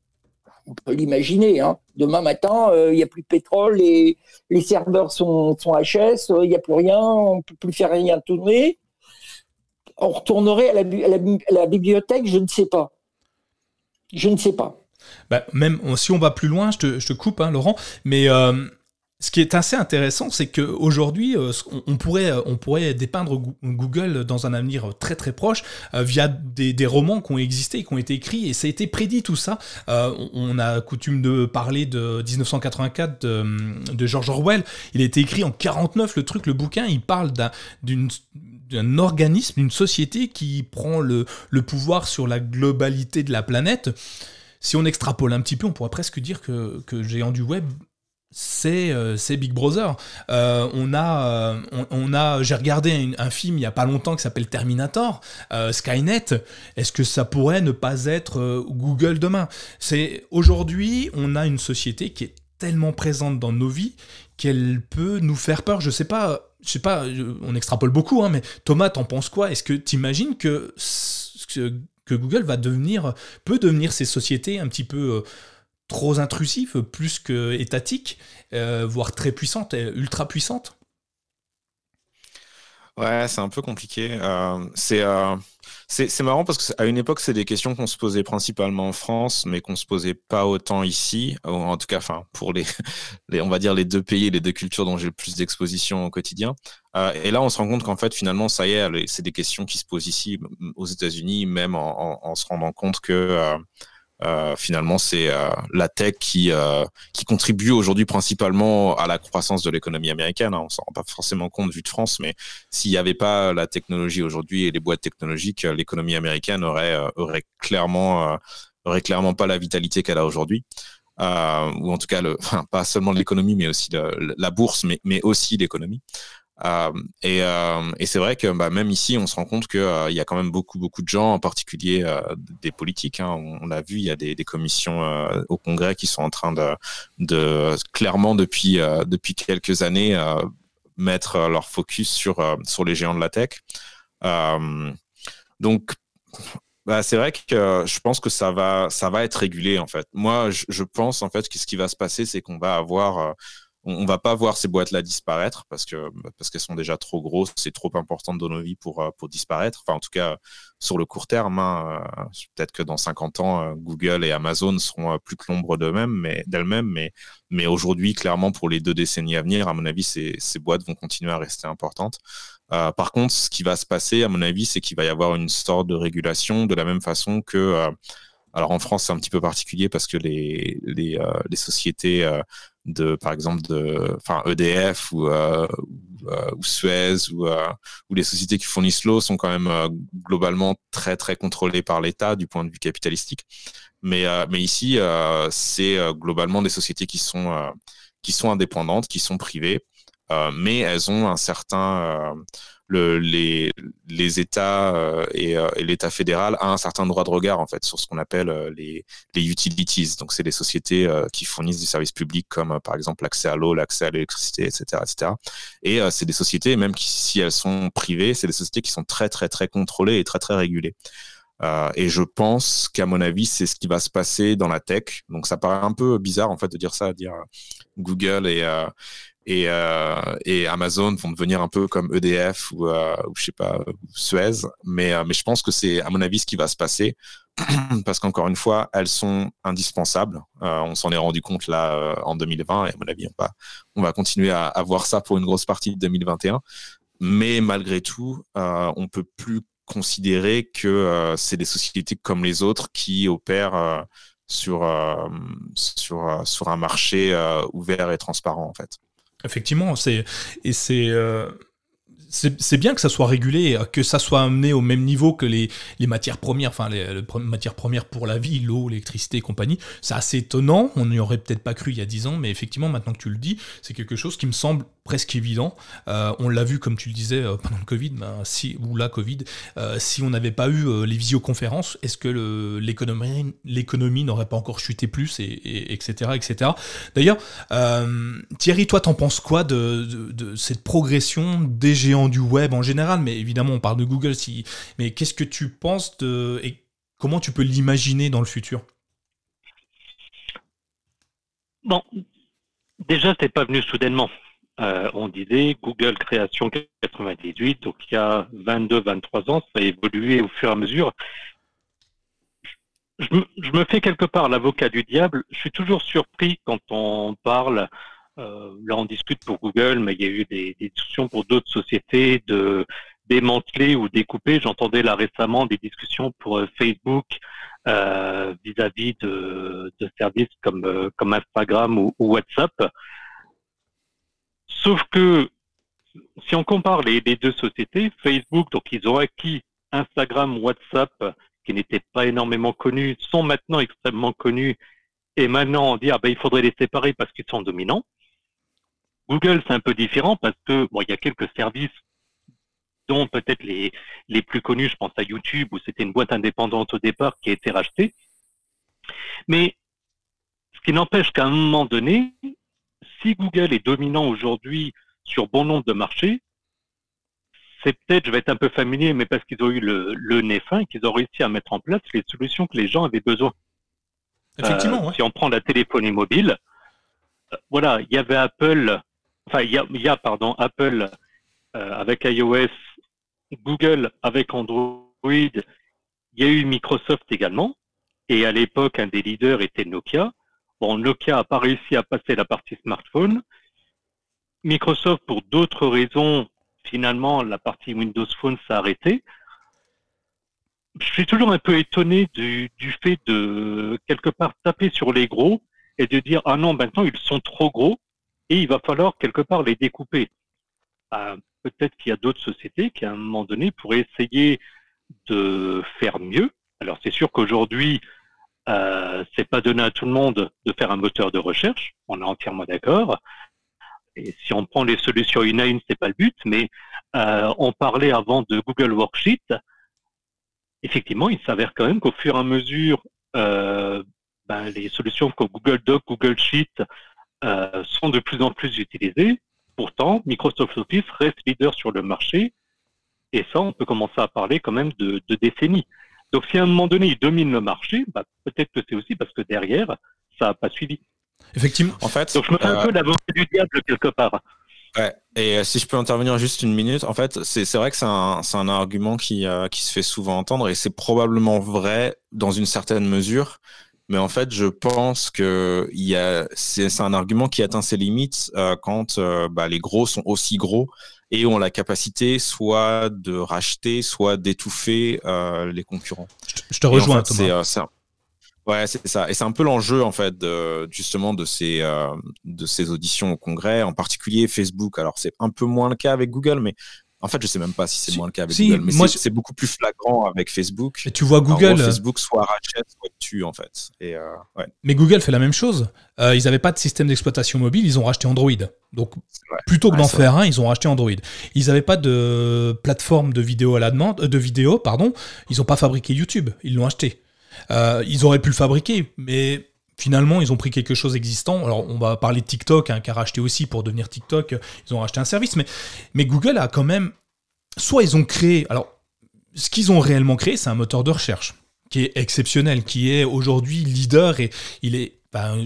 On peut l'imaginer. Hein. Demain matin, euh, il n'y a plus de pétrole, les serveurs sont, sont HS, il n'y a plus rien, on ne peut plus faire rien tourner. On retournerait à la bibliothèque, je ne sais pas. Je ne sais pas. Bah, même si on va plus loin, je te, coupe, hein, Laurent, mais euh, ce qui est assez intéressant, c'est qu'aujourd'hui, euh, on, pourrait, on pourrait dépeindre Google dans un avenir très très proche euh, via des, romans qui ont existé, qui ont été écrits, et ça a été prédit tout ça. on a coutume de parler de 1984 de, George Orwell. Il a été écrit en 49, le truc, le bouquin, il parle d'un organisme, d'une société qui prend le, pouvoir sur la globalité de la planète si on extrapole un petit peu, on pourrait presque dire que, que géant du web, c'est euh, Big Brother. Euh, on a, euh, on, a j'ai regardé un, film il y a pas longtemps qui s'appelle Terminator, Skynet. Est-ce que ça pourrait ne pas être Google demain? C'est aujourd'hui, on a une société qui est tellement présente dans nos vies qu'elle peut nous faire peur. Je sais pas, je sais pas, on extrapole beaucoup, hein, mais Thomas, t'en penses quoi? Est-ce que tu imagines que que Google va devenir, peut devenir ces sociétés un petit peu euh, trop intrusives, plus que étatiques, euh, voire très puissantes, ultra puissantes? Ouais, c'est un peu compliqué. Euh, c'est c'est marrant parce qu'à une époque, c'est des questions qu'on se posait principalement en France, mais qu'on se posait pas autant ici. En tout cas, enfin, pour les, on va dire les deux pays les deux cultures dont j'ai le plus d'exposition au quotidien. Euh, et là, on se rend compte qu'en fait, finalement, ça y est, c'est des questions qui se posent ici, aux États-Unis, même en, en, se rendant compte que euh, euh, finalement, c'est euh, la tech qui, euh, qui contribue aujourd'hui principalement à la croissance de l'économie américaine. Hein. On s'en rend pas forcément compte vu de France, mais s'il n'y avait pas la technologie aujourd'hui et les boîtes technologiques, l'économie américaine aurait, aurait clairement, aurait clairement pas la vitalité qu'elle a aujourd'hui. ou en tout cas, le, enfin, pas seulement l'économie, mais aussi la bourse, mais, mais aussi l'économie. Euh, et, euh, et c'est vrai que bah, même ici, on se rend compte qu'il euh, y a quand même beaucoup, beaucoup de gens, en particulier des politiques. Hein. On, on, a vu, il y a des, commissions au Congrès qui sont en train de, de clairement depuis depuis quelques années mettre leur focus sur sur les géants de la tech. donc bah, c'est vrai que je pense que ça va, ça va être régulé en fait. Moi, je, je pense en fait que ce qui va se passer, c'est qu'on va avoir on, va pas voir ces boîtes-là disparaître parce que parce qu'elles sont déjà trop grosses, c'est trop importantes dans nos vies pour euh, pour disparaître. Enfin, en tout cas, sur le court terme, hein, euh, peut-être que dans 50 ans, euh, Google et Amazon seront plus que l'ombre d'eux-mêmes, mais d'elles-mêmes. Mais aujourd'hui, clairement, pour les deux décennies à venir, à mon avis, ces boîtes vont continuer à rester importantes. par contre, ce qui va se passer, à mon avis, c'est qu'il va y avoir une sorte de régulation de la même façon que alors en France, c'est un petit peu particulier parce que les, les sociétés par exemple de EDF ou, euh, euh, ou, Suez ou, euh, ou les sociétés qui fournissent l'eau sont quand même globalement très très contrôlées par l'État du point de vue capitalistique. Mais mais ici c'est globalement des sociétés qui sont qui sont indépendantes qui sont privées mais elles ont un certain le, les, États euh, et, euh, et l'État fédéral a un certain droit de regard en fait sur ce qu'on appelle euh, les, utilities. Donc c'est les sociétés qui fournissent des services publics comme par exemple l'accès à l'eau, l'accès à l'électricité, etc., etc. Et c'est des sociétés même si elles sont privées, c'est des sociétés qui sont très très très contrôlées et très très régulées. Et je pense qu'à mon avis, c'est ce qui va se passer dans la tech. Donc ça paraît un peu bizarre en fait de dire ça, de dire Google et, et, euh, et, Amazon vont devenir un peu comme EDF ou, euh, ou je sais pas Suez, mais euh, mais je pense que c'est à mon avis ce qui va se passer parce qu'encore une fois elles sont indispensables. Euh, on s'en est rendu compte là en 2020 et à mon avis on va on va continuer à, à, voir ça pour une grosse partie de 2021. Mais malgré tout, on peut plus considérer que c'est des sociétés comme les autres qui opèrent sur sur sur un marché ouvert et transparent en fait. Effectivement, euh, c'est bien que ça soit régulé, que ça soit amené au même niveau que les, les matières premières, enfin les, matières premières pour la vie, l'eau, l'électricité et compagnie. C'est assez étonnant, on n'y aurait peut-être pas cru il y a 10 ans, mais effectivement, maintenant que tu le dis, c'est quelque chose qui me semble presque évident. Euh, on l'a vu, comme tu le disais, euh, pendant le Covid, ben, ou la Covid, euh, si on n'avait pas eu les visioconférences, est-ce que l'économie n'aurait pas encore chuté plus, et, etc. etc. D'ailleurs, Thierry, toi, t'en penses quoi de, cette progression des géants du web en général? Mais évidemment, on parle de Google, si, mais qu'est-ce que tu penses. Et comment tu peux l'imaginer dans le futur? Bon, déjà, c'est pas venu soudainement. Euh, on disait Google création 98, donc il y a 22-23 ans, ça a évolué au fur et à mesure. Je, me fais quelque part l'avocat du diable. Je suis toujours surpris quand on parle, euh, là on discute pour Google, mais il y a eu des, discussions pour d'autres sociétés de démanteler ou découper. J'entendais là récemment des discussions pour euh, Facebook vis-à-vis de, services comme, comme Instagram ou WhatsApp. Sauf que si on compare les, deux sociétés, Facebook, donc ils ont acquis Instagram, WhatsApp, qui n'étaient pas énormément connus, sont maintenant extrêmement connus, et maintenant on dit ah ben il faudrait les séparer parce qu'ils sont dominants. Google c'est un peu différent parce que bon il y a quelques services dont peut-être les, les plus connus, je pense à YouTube où c'était une boîte indépendante au départ qui a été rachetée. Mais ce qui n'empêche qu'à un moment donné, si Google est dominant aujourd'hui sur bon nombre de marchés, c'est peut-être, je vais être un peu familier, mais parce qu'ils ont eu le, le nez fin, qu'ils ont réussi à mettre en place les solutions que les gens avaient besoin. Effectivement. Euh, si on prend la téléphonie mobile, euh, voilà, il y avait Apple, enfin il y a, pardon Apple euh, avec iOS, Google avec Android, il y a eu Microsoft également, et à l'époque un des leaders était Nokia. Bon, Nokia n'a pas réussi à passer la partie smartphone. Microsoft, pour d'autres raisons, finalement, la partie Windows Phone s'est arrêtée. Je suis toujours un peu étonné du, fait de, quelque part, taper sur les gros et de dire, ah non, maintenant, ils sont trop gros et il va falloir, quelque part, les découper. Ah, peut-être qu'il y a d'autres sociétés qui, à un moment donné, pourraient essayer de faire mieux. Alors, c'est sûr qu'aujourd'hui, euh, c'est pas donné à tout le monde de faire un moteur de recherche. On est entièrement d'accord. Et si on prend les solutions une à une, c'est pas le but. Mais euh, on parlait avant de Google Worksheet. Effectivement, il s'avère quand même qu'au fur et à mesure, euh, ben, les solutions comme Google Doc, Google Sheet euh, sont de plus en plus utilisées. Pourtant, Microsoft Office reste leader sur le marché. Et ça, on peut commencer à parler quand même de, de décennies. Donc si à un moment donné, il domine le marché, bah, peut-être que c'est aussi parce que derrière, ça n'a pas suivi. Effectivement. En fait, Donc je me fais un euh, peu l'avocat du diable quelque part. Ouais. Et euh, si je peux intervenir juste une minute, en fait, c'est vrai que c'est un, un, argument qui, euh, qui se fait souvent entendre et c'est probablement vrai dans une certaine mesure. Mais en fait, je pense que c'est un argument qui atteint ses limites quand bah, les gros sont aussi gros et ont la capacité soit de racheter, soit d'étouffer euh, les concurrents. Je te rejoins, Thomas. C'est, euh, ouais, c'est ça. Et c'est un peu l'enjeu, en fait, de, justement, de ces, euh, de ces auditions au Congrès, en particulier Facebook. Alors, c'est un peu moins le cas avec Google, mais en fait, je sais même pas si c'est moins le cas avec Google, mais c'est beaucoup plus flagrant avec Facebook. Et tu vois Google. Facebook soit rachète, soit tue, en fait. Et, ouais. Mais Google fait la même chose. ils n'avaient pas de système d'exploitation mobile, ils ont racheté Android. Donc, plutôt que d'en faire un, ils ont racheté Android. Ils n'avaient pas de plateforme de vidéo à la demande, euh, de vidéo, pardon. Ils n'ont pas fabriqué YouTube. Ils l'ont acheté. Euh, ils auraient pu le fabriquer, mais finalement, ils ont pris quelque chose existant. Alors, on va parler de TikTok, hein, qui a racheté aussi pour devenir TikTok. Ils ont racheté un service, mais, Google a quand même. Soit ils ont créé. Alors, ce qu'ils ont réellement créé, c'est un moteur de recherche qui est exceptionnel, qui est aujourd'hui leader et il est. Ben,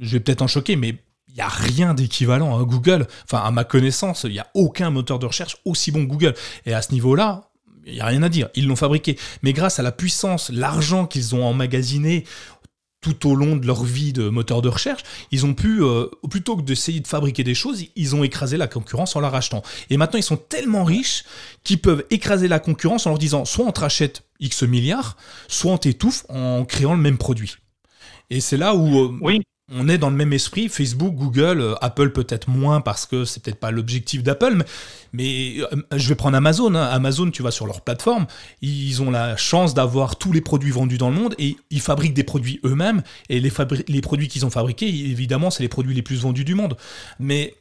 je vais peut-être en choquer, mais il n'y a rien d'équivalent à Google. Enfin, à ma connaissance, il n'y a aucun moteur de recherche aussi bon que Google. Et à ce niveau-là, il n'y a rien à dire. Ils l'ont fabriqué. Mais grâce à la puissance, l'argent qu'ils ont emmagasiné tout au long de leur vie de moteur de recherche, ils ont pu, euh, plutôt que d'essayer de fabriquer des choses, ils ont écrasé la concurrence en la rachetant. Et maintenant, ils sont tellement riches qu'ils peuvent écraser la concurrence en leur disant soit on te rachète X milliards, soit on t'étouffe en créant le même produit. Et c'est là où... Euh, oui on est dans le même esprit, Facebook, Google, euh, Apple peut-être moins parce que c'est peut-être pas l'objectif d'Apple, mais, euh, je vais prendre Amazon. Hein. Amazon, tu vas sur leur plateforme, ils ont la chance d'avoir tous les produits vendus dans le monde et ils fabriquent des produits eux-mêmes et les, les produits qu'ils ont fabriqués, évidemment, c'est les produits les plus vendus du monde. Mais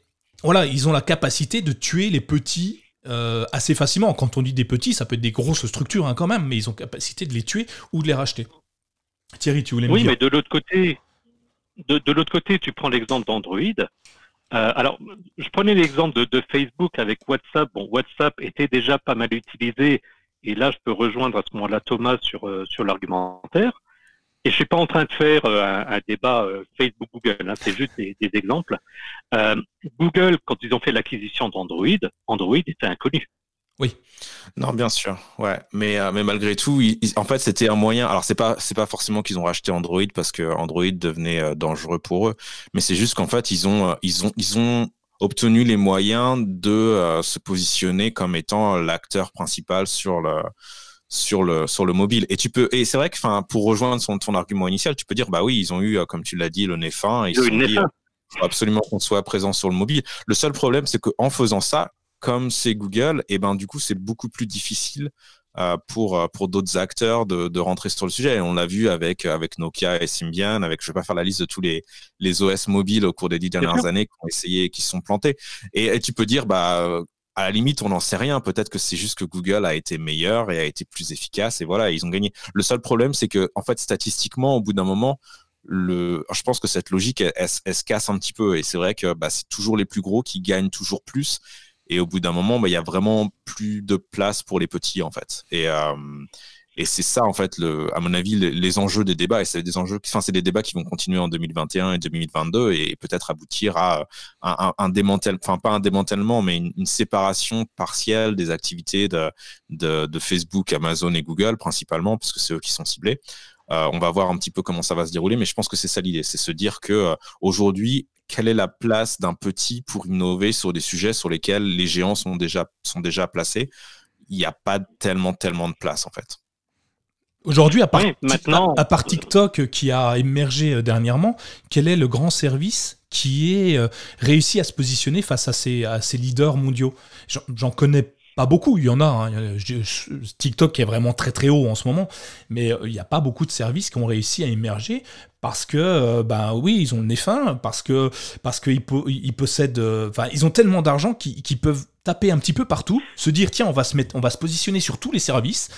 voilà, ils ont la capacité de tuer les petits euh, assez facilement. Quand on dit des petits, ça peut être des grosses structures hein, quand même, mais ils ont capacité de les tuer ou de les racheter. Thierry, tu voulais me oui, dire Oui, mais de l'autre côté, de, l'autre côté, tu prends l'exemple d'Android. Euh, alors, je prenais l'exemple de, Facebook avec WhatsApp. Bon, WhatsApp était déjà pas mal utilisé, et là, je peux rejoindre à ce moment-là Thomas sur, euh, sur l'argumentaire. Et je suis pas en train de faire euh, un, débat Facebook-Google, hein, c'est juste des, des exemples. Google, quand ils ont fait l'acquisition d'Android, Android était inconnu. Oui. Non, bien sûr, ouais, mais euh, mais malgré tout, en fait, c'était un moyen. Alors, c'est pas c'est pas forcément qu'ils ont racheté Android parce que Android devenait euh, dangereux pour eux, mais c'est juste qu'en fait, ils ont euh, ils ont ils ont obtenu les moyens de se positionner comme étant l'acteur principal sur le sur le sur le mobile. Et tu peux et c'est vrai que enfin pour rejoindre son ton argument initial, tu peux dire bah oui, ils ont eu comme tu l'as dit le nez fin, ils ont dit absolument qu'on soit présent sur le mobile. Le seul problème, c'est qu'en faisant ça, comme c'est Google, et ben du coup c'est beaucoup plus difficile euh, pour euh, pour d'autres acteurs de, de, rentrer sur le sujet. on l'a vu avec avec Nokia et Symbian, avec je vais pas faire la liste de tous les les OS mobiles au cours des dix dernières années qui ont essayé, qui se sont plantés. Et, tu peux dire bah à la limite, on n'en sait rien. Peut-être que c'est juste que Google a été meilleur et a été plus efficace et voilà, ils ont gagné. Le seul problème, c'est que en fait, statistiquement, au bout d'un moment, le, je pense que cette logique, elle, se casse un petit peu. Et c'est vrai que bah, c'est toujours les plus gros qui gagnent toujours plus. Et au bout d'un moment, bah, il y a vraiment plus de place pour les petits, en fait. Et, euh, c'est ça, en fait, à mon avis, les, enjeux des débats. Et c'est des enjeux, enfin, c'est des débats qui vont continuer en 2021 et 2022 et peut-être aboutir à un, un, démantèlement, enfin, pas un démantèlement, mais une, séparation partielle des activités de, Facebook, Amazon et Google, principalement, parce que c'est eux qui sont ciblés. Euh, on va voir un petit peu comment ça va se dérouler, mais je pense que c'est ça l'idée, c'est se dire que euh, aujourd'hui, quelle est la place d'un petit pour innover sur des sujets sur lesquels les géants sont déjà, sont déjà placés? Il n'y a pas tellement, tellement de place en fait. Aujourd'hui, à, part à, part TikTok qui a émergé euh, dernièrement, quel est le grand service qui est réussi à se positionner face à ces, à ces leaders mondiaux? J'en connais pas beaucoup, il y en a. Hein. TikTok est vraiment très très haut en ce moment, mais euh, il n'y a pas beaucoup de services qui ont réussi à émerger parce que, ben oui, ils ont le nez fin, parce que qu'ils ils possèdent, euh, enfin, ils ont tellement d'argent qu'ils peuvent taper un petit peu partout, se dire tiens, on va se mettre, on va se positionner sur tous les services.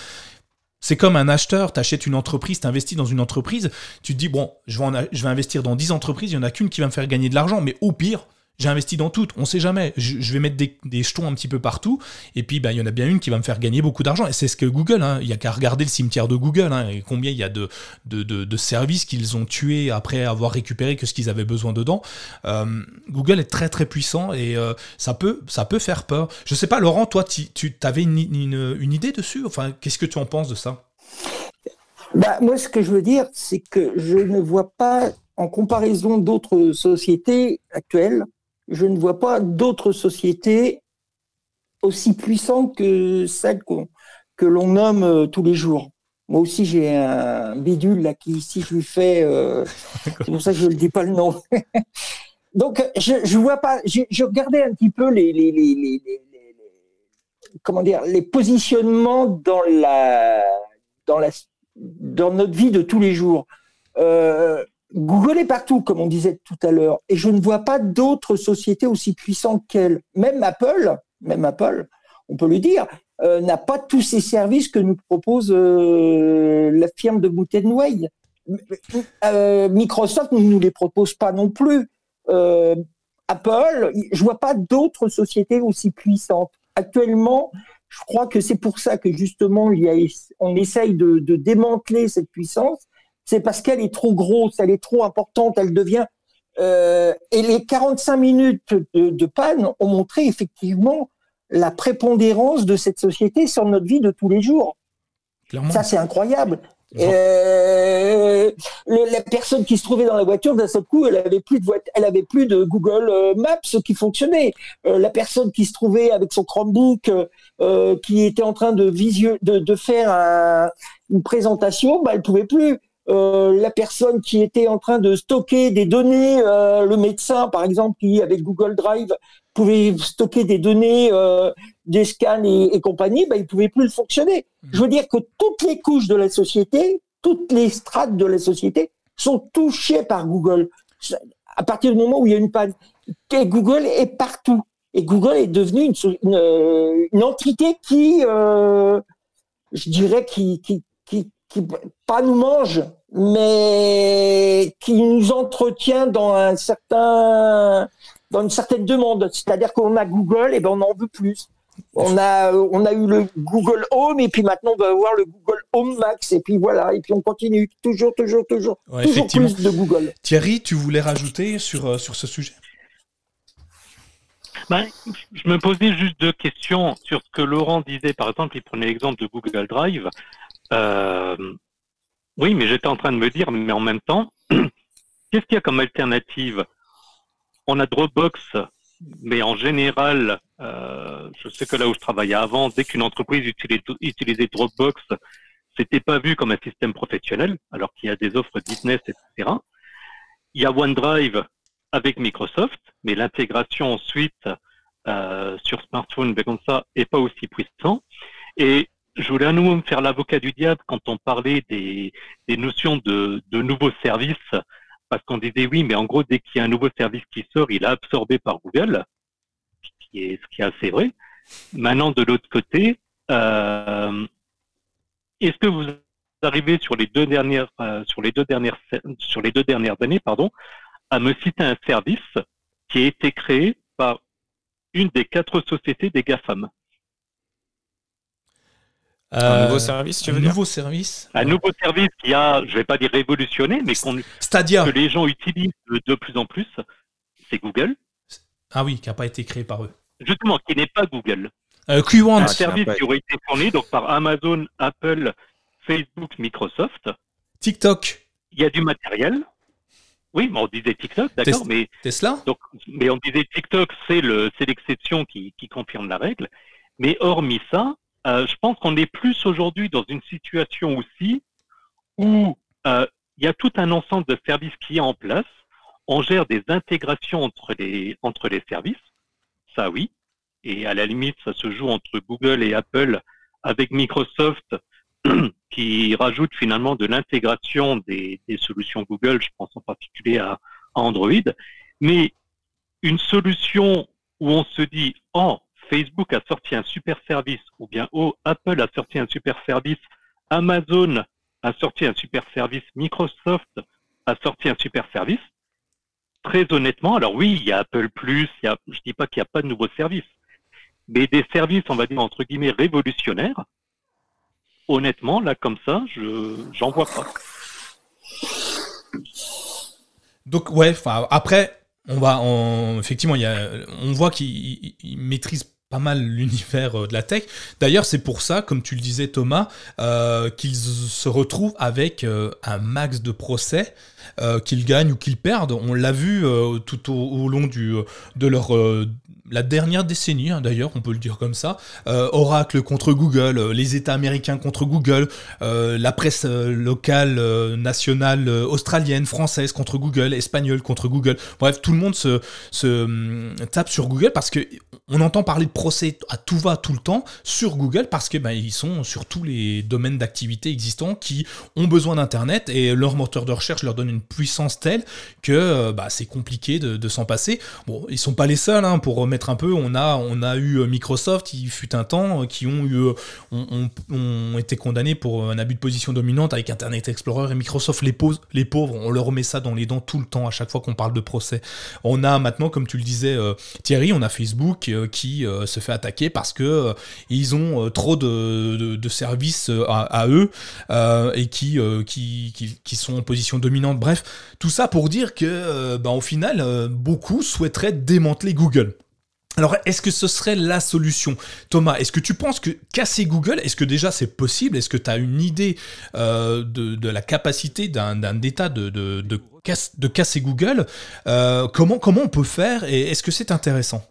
C'est comme un acheteur, tu achètes une entreprise, tu investis dans une entreprise, tu te dis, bon, je vais, je vais investir dans 10 entreprises, il n'y en a qu'une qui va me faire gagner de l'argent, mais au pire, j'ai investi dans toutes, on sait jamais. Je, vais mettre des, jetons un petit peu partout, et puis bah, il y en a bien une qui va me faire gagner beaucoup d'argent. Et c'est ce que Google, hein. il y a qu'à regarder le cimetière de Google, hein, et combien il y a de, services qu'ils ont tués après avoir récupéré que ce qu'ils avaient besoin dedans. Euh, Google est très très puissant et euh, ça, peut, ça peut faire peur. Je sais pas, Laurent, toi, tu, avais une, une, idée dessus? Enfin, qu'est-ce que tu en penses de ça? Bah, Moi, ce que je veux dire, c'est que je ne vois pas, en comparaison d'autres sociétés actuelles, je ne vois pas d'autres sociétés aussi puissantes que celles que l'on nomme euh, tous les jours. Moi aussi, j'ai un bidule là qui ici je lui fais. Euh, c'est pour ça que je ne dis pas le nom. Donc, je, je vois pas. Je, regardais un petit peu les, les, les, les, comment dire les positionnements dans la dans la dans notre vie de tous les jours. Euh, Google est partout, comme on disait tout à l'heure, et je ne vois pas d'autres sociétés aussi puissantes qu'elle. Même Apple, même Apple, on peut le dire, euh, n'a pas tous ces services que nous propose euh, la firme de Boutenway. Euh, Microsoft ne nous les propose pas non plus. Apple, je vois pas d'autres sociétés aussi puissantes. Actuellement, je crois que c'est pour ça que justement, on essaye de démanteler cette puissance c'est parce qu'elle est trop grosse, elle est trop importante, elle devient. Euh, et les 45 minutes de, panne ont montré effectivement la prépondérance de cette société sur notre vie de tous les jours. Ça, c'est incroyable. Euh, la personne qui se trouvait dans la voiture, d'un seul coup, elle avait plus de elle avait plus de Google euh, Maps qui fonctionnait. la personne qui se trouvait avec son Chromebook, qui était en train de, visio de, de faire une présentation, bah, elle pouvait plus. La personne qui était en train de stocker des données, le médecin par exemple qui avec Google Drive pouvait stocker des données, des scans et, compagnie, ben, il pouvait plus le fonctionner. Mmh. Je veux dire que toutes les couches de la société, toutes les strates de la société sont touchées par Google. À partir du moment où il y a une panne, et Google est partout. Et Google est devenu une, une, entité qui, euh, je dirais, qui, qui, qui, qui, pas nous mange, mais qui nous entretient dans un certain, dans une certaine demande. C'est-à-dire qu'on a Google, et ben on en veut plus. On a, on a eu le Google Home et puis maintenant on va avoir le Google Home Max et puis voilà et puis on continue toujours, toujours, toujours, toujours plus de Google. Thierry, tu voulais rajouter sur, euh, sur ce sujet? Ben, je me posais juste deux questions sur ce que Laurent disait. Par exemple, il prenait l'exemple de Google Drive. Euh, oui, mais j'étais en train de me dire, mais en même temps, qu'est-ce qu'il y a comme alternative? On a Dropbox, mais en général, euh, je sais que là où je travaillais avant, dès qu'une entreprise utilisait, Dropbox, c'était pas vu comme un système professionnel, alors qu'il y a des offres business, etc. Il y a OneDrive avec Microsoft, mais l'intégration ensuite euh, sur smartphone, ben comme ça, est pas aussi puissant. Et je voulais à nouveau me faire l'avocat du diable quand on parlait des, des notions de, de, nouveaux services, parce qu'on disait oui, mais en gros, dès qu'il y a un nouveau service qui sort, il est absorbé par Google, ce qui est, ce qui est assez vrai. Maintenant, de l'autre côté, euh, est-ce que vous arrivez sur les deux dernières, euh, sur les deux dernières, sur les deux dernières années, pardon, à me citer un service qui a été créé par une des quatre sociétés des GAFAM? Un nouveau service, tu veux un dire nouveau service Un nouveau service qui a, je vais pas dire révolutionné, mais que les gens utilisent de, plus en plus, c'est Google. Ah oui, qui n'a pas été créé par eux. Justement, qui n'est pas Google. Euh, un ah, service qui aurait été fourni donc, par Amazon, Apple, Facebook, Microsoft. TikTok. Il y a du matériel. Oui, mais on disait TikTok, d'accord, mais Tesla. Donc, mais on disait TikTok, c'est le, c'est l'exception qui, qui confirme la règle. Mais hormis ça, euh, je pense qu'on est plus aujourd'hui dans une situation aussi où euh, il y a tout un ensemble de services qui est en place. On gère des intégrations entre les entre les services, ça oui. Et à la limite, ça se joue entre Google et Apple avec Microsoft qui rajoute finalement de l'intégration des, solutions Google, je pense en particulier à, Android, mais une solution où on se dit, oh, Facebook a sorti un super service, ou bien, oh, Apple a sorti un super service, Amazon a sorti un super service, Microsoft a sorti un super service. Très honnêtement, alors oui, il y a Apple Plus, je dis pas qu'il n'y a pas de nouveaux services, mais des services, on va dire, entre guillemets, révolutionnaires, honnêtement, là, comme ça, je j'en vois pas. Donc, ouais, après, on va, effectivement, on voit qu'il maîtrise pas mal l'univers euh, de la tech. D'ailleurs, c'est pour ça, comme tu le disais Thomas, euh, qu'ils se retrouvent avec euh, un max de procès, qu'ils gagnent ou qu'ils perdent. On l'a vu tout au, long du, de leur la dernière décennie, hein, d'ailleurs, on peut le dire comme ça. Euh, Oracle contre Google, euh, les États américains contre Google, euh, la presse locale, nationale, australienne, française contre Google, espagnole contre Google. Bref, tout le monde se, hum, tape sur Google parce que on entend parler de procès à tout va tout le temps sur Google parce que ben, ils sont sur tous les domaines d'activité existants qui ont besoin d'internet et leur moteur de recherche leur donne une puissance telle que bah, c'est compliqué de, de s'en passer. Bon, ils sont pas les seuls hein, pour remettre un peu, on a, on a eu euh, Microsoft, il fut un temps, euh, qui ont, eu, euh, ont, été condamnés pour un abus de position dominante avec Internet Explorer et Microsoft. Les, pauvres, les pauvres, on leur remet ça dans les dents tout le temps, à chaque fois qu'on parle de procès. On a maintenant, comme tu le disais Thierry, on a Facebook qui se fait attaquer parce que ils ont trop de, services à, eux et qui, qui, qui, sont en position dominante. Bref, tout ça pour dire que, bah, au final, beaucoup souhaiteraient démanteler Google. Alors, est-ce que ce serait la solution? Thomas, est-ce que tu penses que casser Google, est-ce que déjà c'est possible? Est-ce que tu as une idée euh, de, la capacité d'un État de, casser Google? Euh, comment, on peut faire et est-ce que c'est intéressant?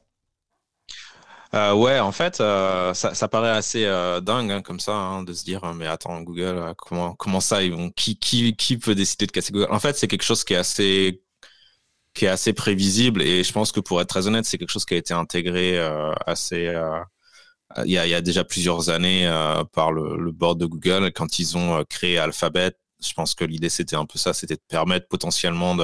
Euh, ouais, en fait, ça, paraît assez dingue hein, comme ça, hein, de se dire, mais attends, Google, comment, comment ça, qui, qui peut décider de casser Google? En fait, c'est quelque chose qui est assez qui est assez prévisible et je pense que pour être très honnête, c'est quelque chose qui a été intégré assez il y, a, il y, a, déjà plusieurs années par le, le, board de Google quand ils ont créé Alphabet je pense que l'idée, c'était un peu ça, c'était de permettre potentiellement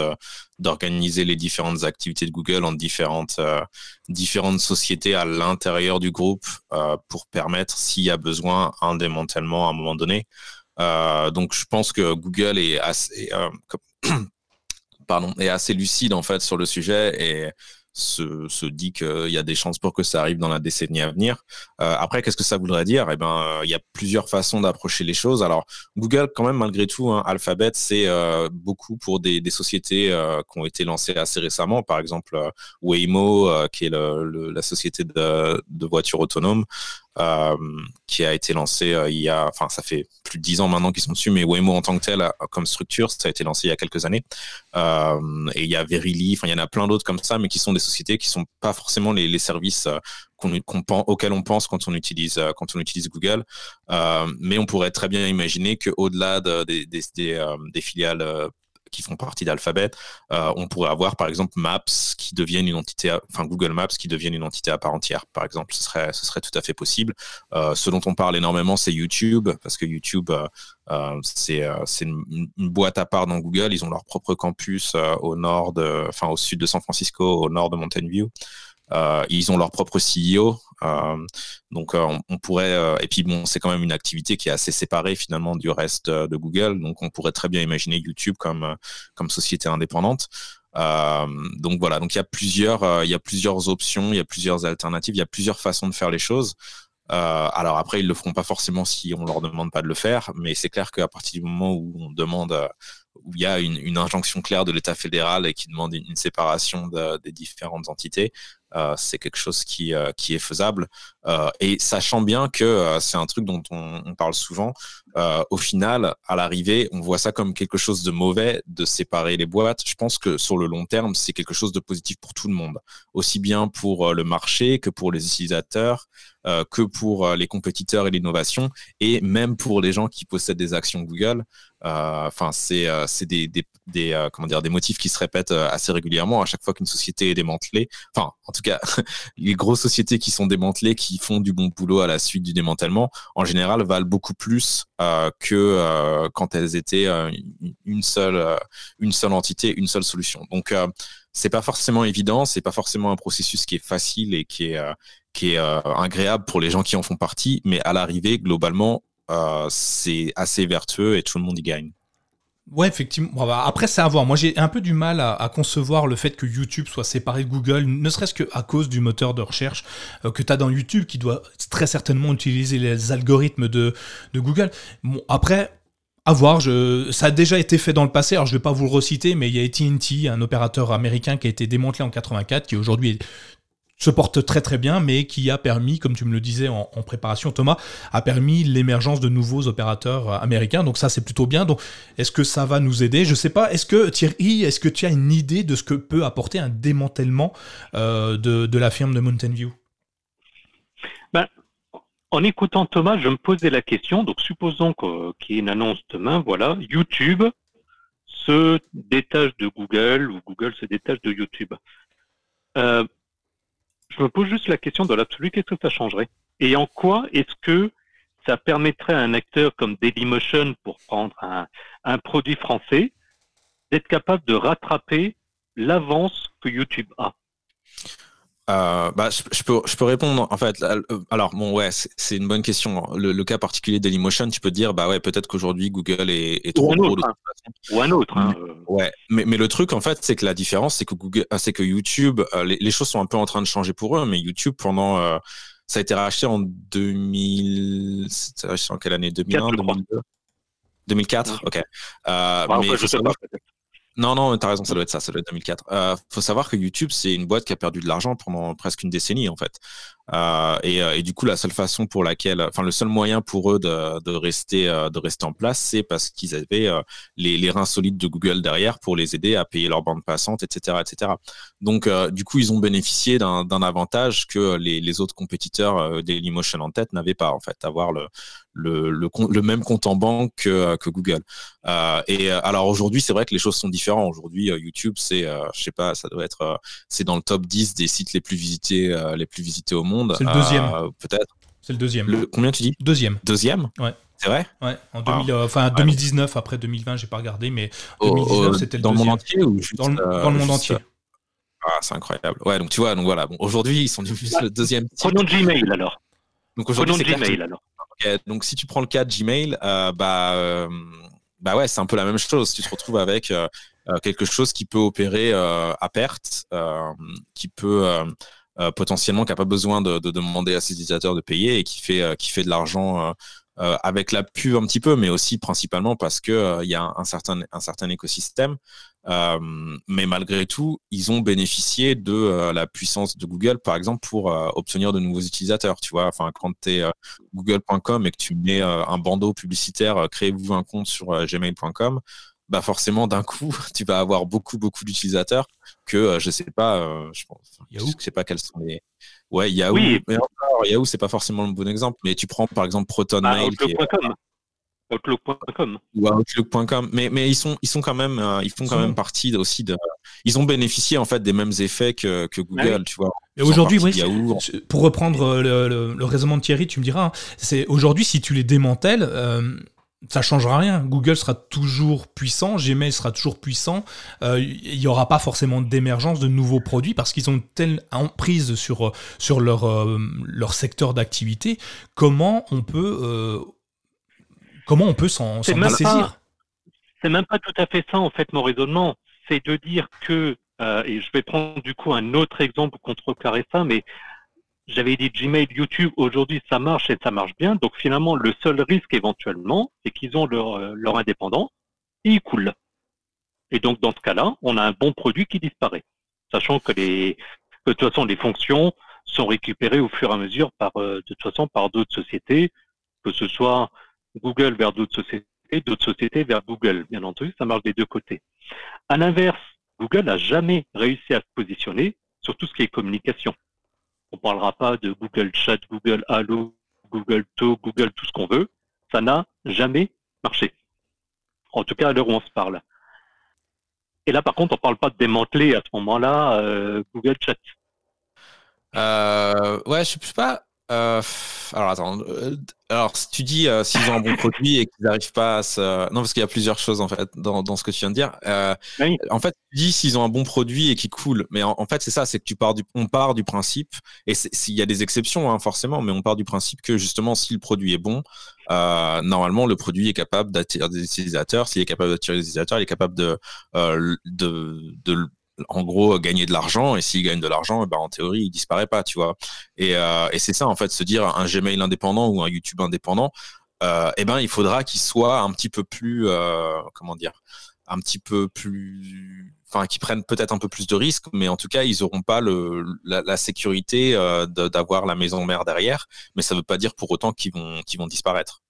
d'organiser les différentes activités de Google en différentes, euh, différentes sociétés à l'intérieur du groupe euh, pour permettre, s'il y a besoin, un démantèlement à un moment donné. Euh, donc, je pense que Google est assez, est assez lucide en fait sur le sujet et se, se dit qu'il y a des chances pour que ça arrive dans la décennie à venir. Euh, après, qu'est-ce que ça voudrait dire? Eh ben, euh, il y a plusieurs façons d'approcher les choses. Alors, Google, quand même, malgré tout, hein, Alphabet, c'est euh, beaucoup pour des, sociétés qui ont été lancées assez récemment. Par exemple, Waymo, qui est la société de voitures autonomes. Euh, qui a été lancé euh, il y a, enfin ça fait plus de dix ans maintenant qu'ils sont dessus, mais Waymo en tant que tel, comme structure, ça a été lancé il y a quelques années. Euh, et il y a Verily, enfin il y en a plein d'autres comme ça, mais qui sont des sociétés qui sont pas forcément les, services auxquels on pense quand on utilise Google. mais on pourrait très bien imaginer que au-delà de, des, des, des, des, filiales qui font partie d'Alphabet. Euh, on pourrait avoir par exemple Maps qui devienne une entité, enfin Google Maps qui devienne une entité à part entière, par exemple. Ce serait, ce serait tout à fait possible. Euh, ce dont on parle énormément, c'est YouTube, parce que YouTube, euh, c'est une, une, boîte à part dans Google. Ils ont leur propre campus au nord, de, enfin au sud de San Francisco, au nord de Mountain View. Ils ont leur propre CEO. Euh, donc euh, on, pourrait et puis bon c'est quand même une activité qui est assez séparée finalement du reste de Google. Donc on pourrait très bien imaginer YouTube comme comme société indépendante. donc voilà, donc il y a plusieurs, y a plusieurs options, il y a plusieurs alternatives, il y a plusieurs façons de faire les choses. alors après, ils le feront pas forcément si on leur demande pas de le faire, mais c'est clair qu'à partir du moment où on demande où il y a une, injonction claire de l'État fédéral et qui demande une, séparation des différentes entités, euh, c'est quelque chose qui, euh, qui est faisable. Euh, et sachant bien que c'est un truc dont on, parle souvent, au final, à l'arrivée, on voit ça comme quelque chose de mauvais de séparer les boîtes. Je pense que sur le long terme, c'est quelque chose de positif pour tout le monde, aussi bien pour le marché que pour les utilisateurs, que pour les compétiteurs et l'innovation, et même pour les gens qui possèdent des actions Google. Enfin, c'est des, des, des des motifs qui se répètent assez régulièrement à chaque fois qu'une société est démantelée. Enfin, en tout cas, les grosses sociétés qui sont démantelées, qui font du bon boulot à la suite du démantèlement, en général, valent beaucoup plus euh, que euh, quand elles étaient euh, une seule, entité, une seule solution. Donc, c'est pas forcément évident, c'est pas forcément un processus qui est facile et qui est agréable pour les gens qui en font partie, mais à l'arrivée, globalement, c'est assez vertueux et tout le monde y gagne. Ouais, effectivement. Bah, après, c'est à voir. Moi, j'ai un peu du mal à, concevoir le fait que YouTube soit séparé de Google, ne serait-ce qu'à cause du moteur de recherche euh, que tu as dans YouTube, qui doit très certainement utiliser les algorithmes de, Google. Après, à voir, ça a déjà été fait dans le passé, alors je ne vais pas vous le reciter, mais il y a AT&T, un opérateur américain qui a été démantelé en 84, qui aujourd'hui est se porte très très bien, mais qui a permis, comme tu me le disais en, préparation, Thomas, a permis l'émergence de nouveaux opérateurs euh, américains. Donc ça, c'est plutôt bien. Donc, est-ce que ça va nous aider? Je sais pas. Est-ce que Thierry, est-ce que tu as une idée de ce que peut apporter un démantèlement euh, de, la firme de Mountain View? Ben, En écoutant Thomas, je me posais la question. Donc, supposons qu'il y ait une annonce demain. Voilà, YouTube se détache de Google ou Google se détache de YouTube. Euh, je me pose juste la question dans l'absolu, qu'est-ce que ça changerait? Et en quoi est-ce que ça permettrait à un acteur comme Dailymotion, pour prendre un, produit français, d'être capable de rattraper l'avance que YouTube a? Euh, bah, je, peux, je peux répondre en fait. Euh, alors bon ouais, c'est une bonne question. Le, cas particulier Dailymotion, tu peux dire bah ouais peut-être qu'aujourd'hui Google est, trop gros hein. Ou un autre. Hein. Ouais, mais, mais le truc en fait c'est que la différence c'est que Google, euh, c'est que YouTube, les, choses sont un peu en train de changer pour eux, mais YouTube pendant ça a été racheté en 2000, c'était racheté en quelle année? 2001, 2002 2004, ok. mais je sais pas. Non, non, t'as raison, ça doit être ça, ça doit être 2004. Euh, faut savoir que YouTube, c'est une boîte qui a perdu de l'argent pendant presque une décennie, en fait. Euh, et, euh, et, du coup, la seule façon pour laquelle, enfin, le seul moyen pour eux de, rester, euh, de rester en place, c'est parce qu'ils avaient les, reins solides de Google derrière pour les aider à payer leur bande passante, etc., etc. Donc, du coup, ils ont bénéficié d'un avantage que les, autres compétiteurs Dailymotion en tête n'avaient pas, en fait, avoir le, même compte en banque que, Google. Et alors aujourd'hui, c'est vrai que les choses sont différentes. Aujourd'hui, YouTube, c'est, je sais pas, ça doit être, c'est dans le top 10 des sites les plus visités, les plus visités au monde. C'est le deuxième. Euh, peut-être. C'est le deuxième. Le, combien tu dis? Deuxième. Deuxième? Ouais. C'est vrai? Ouais, en 2000, euh, enfin, 2019, après 2020, j'ai pas regardé, mais 2019, c'était le dans deuxième. Dans le monde entier ou juste, Dans le, dans le monde entier. Ah, c'est incroyable. Ouais, donc tu vois, donc voilà. Bon, aujourd'hui, ils sont devenus le deuxième. Prenons Gmail alors. Donc aujourd'hui, c'est Gmail alors. Okay, donc si tu prends le cas de Gmail, euh, bah, euh, bah ouais, c'est un peu la même chose. Tu te retrouves avec euh, quelque chose qui peut opérer à perte, qui peut euh, potentiellement qui n'a pas besoin de, de, demander à ses utilisateurs de payer et qui fait, euh, qui fait de l'argent euh, euh, avec la pub un petit peu, mais aussi principalement parce que il y a un, certain, un certain écosystème. mais malgré tout, ils ont bénéficié de la puissance de Google, par exemple, pour obtenir de nouveaux utilisateurs. Tu vois, enfin, quand tu es google.com et que tu mets un bandeau publicitaire, créez-vous un compte sur gmail.com, bah forcément d'un coup tu vas avoir beaucoup beaucoup d'utilisateurs que euh, je sais pas euh, je pense je sais pas quels sont les ouais Yahoo. Oui. mais encore Yahoo c'est pas forcément le bon exemple mais tu prends par exemple Proton bah, Mail Outlook.com Outlook.com ou Outlook.com mais mais ils sont ils sont quand même euh, ils font quand même partie aussi de ils ont bénéficié en fait des mêmes effets que, que Google tu vois. Et aujourd'hui, oui, pour reprendre le, le, raisonnement de Thierry, tu me diras, hein, c'est aujourd'hui si tu les démantèles, ça changera rien. Google sera toujours puissant, Gmail sera toujours puissant. Euh, il n'y aura pas forcément d'émergence de nouveaux produits parce qu'ils ont telle emprise sur, sur leur, euh, leur secteur d'activité. Comment on peut, euh, comment on peut s'en saisir C'est même pas tout à fait ça en fait mon raisonnement. C'est de dire que, et je vais prendre du coup un autre exemple pour contrecarrer ça, mais j'avais dit Gmail, YouTube, aujourd'hui ça marche et ça marche bien. Donc finalement, le seul risque éventuellement, c'est qu'ils ont leur, euh, leur indépendance et ils coulent. Et donc dans ce cas-là, on a un bon produit qui disparaît. Sachant que de toute façon, les fonctions sont récupérées au fur et à mesure par, euh, de toute façon, par d'autres sociétés, que ce soit Google vers d'autres sociétés, d'autres sociétés vers Google, bien entendu, ça marche des deux côtés. À l'inverse, Google n'a jamais réussi à se positionner sur tout ce qui est communication. On parlera pas de Google Chat, Google Allo, Google Talk, Google tout ce qu'on veut. Ça n'a jamais marché. En tout cas, à l'heure où on se parle. Et là, par contre, on parle pas de démanteler à ce moment-là euh, Google Chat. Euh, ouais, je sais pas. Euh, alors attends. Euh, alors si tu dis euh, s'ils ont un bon produit et qu'ils n'arrivent pas à se... Non, parce qu'il y a plusieurs choses en fait dans, dans ce que tu viens de dire. En fait, tu dis s'ils ont un bon produit et qu'ils coulent. Mais en, fait, c'est ça, c'est que tu pars du, on part du principe, et s'il y a des exceptions hein, forcément, mais on part du principe que justement si le produit est bon, normalement le produit est capable d'attirer des utilisateurs. S'il est capable d'attirer des utilisateurs, il est capable de, de, de en gros gagner de l'argent et s'il gagne de l'argent ben en théorie il disparaît pas tu vois. Et, euh, et c'est ça en fait se dire un Gmail indépendant ou un YouTube indépendant euh, eh ben il faudra qu'il soit un petit peu plus euh, comment dire un petit peu plus enfin qui prennent peut-être un peu plus de risques mais en tout cas ils auront pas la, sécurité euh, d'avoir la maison mère derrière. Mais ça veut pas dire pour autant qu'ils vont disparaître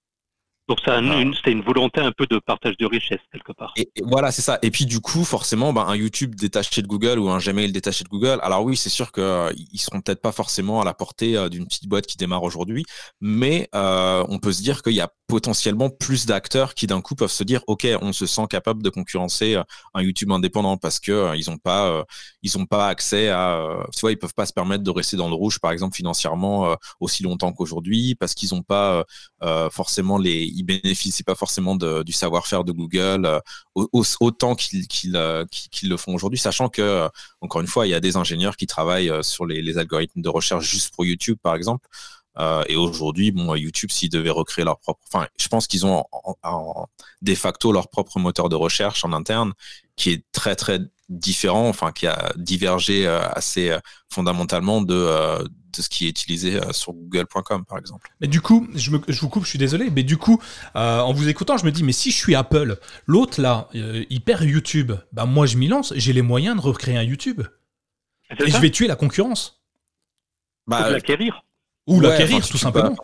donc c'était une, volonté un peu de partage de richesse quelque part. Et, voilà, c'est ça. Et puis du coup, forcément, ben, un YouTube détaché de Google ou un Gmail détaché de Google. Alors oui, c'est sûr qu'ils euh, seront peut-être pas forcément à la portée euh, d'une petite boîte qui démarre aujourd'hui, mais euh, on peut se dire qu'il y a potentiellement plus d'acteurs qui d'un coup peuvent se dire, ok, on se sent capable de concurrencer un YouTube indépendant parce que ils ont pas, ils ont pas accès à, tu vois, ils peuvent pas se permettre de rester dans le rouge, par exemple financièrement aussi longtemps qu'aujourd'hui, parce qu'ils ont pas forcément les bénéficient pas forcément du savoir-faire de Google euh, autant euh, qu'ils le font aujourd'hui, sachant que, euh, encore une fois, il y a des ingénieurs qui travaillent sur les, algorithmes de recherche juste pour YouTube, par exemple. et aujourd'hui, bon, YouTube, s'ils devaient recréer leur propre, enfin, je pense qu'ils ont de facto leur propre moteur de recherche en interne, qui est très très différent, enfin, qui a divergé assez fondamentalement de de ce qui est utilisé euh, sur google.com par exemple. Mais du coup, je, me, je, vous coupe, je suis désolé, mais du coup, euh, en vous écoutant, je me dis, mais si je suis Apple, l'autre là, euh, il perd YouTube, bah moi je m'y lance, j'ai les moyens de recréer un YouTube. Et je vais tuer la concurrence. Bah, l'acquérir. Ou l'acquérir, tout simplement.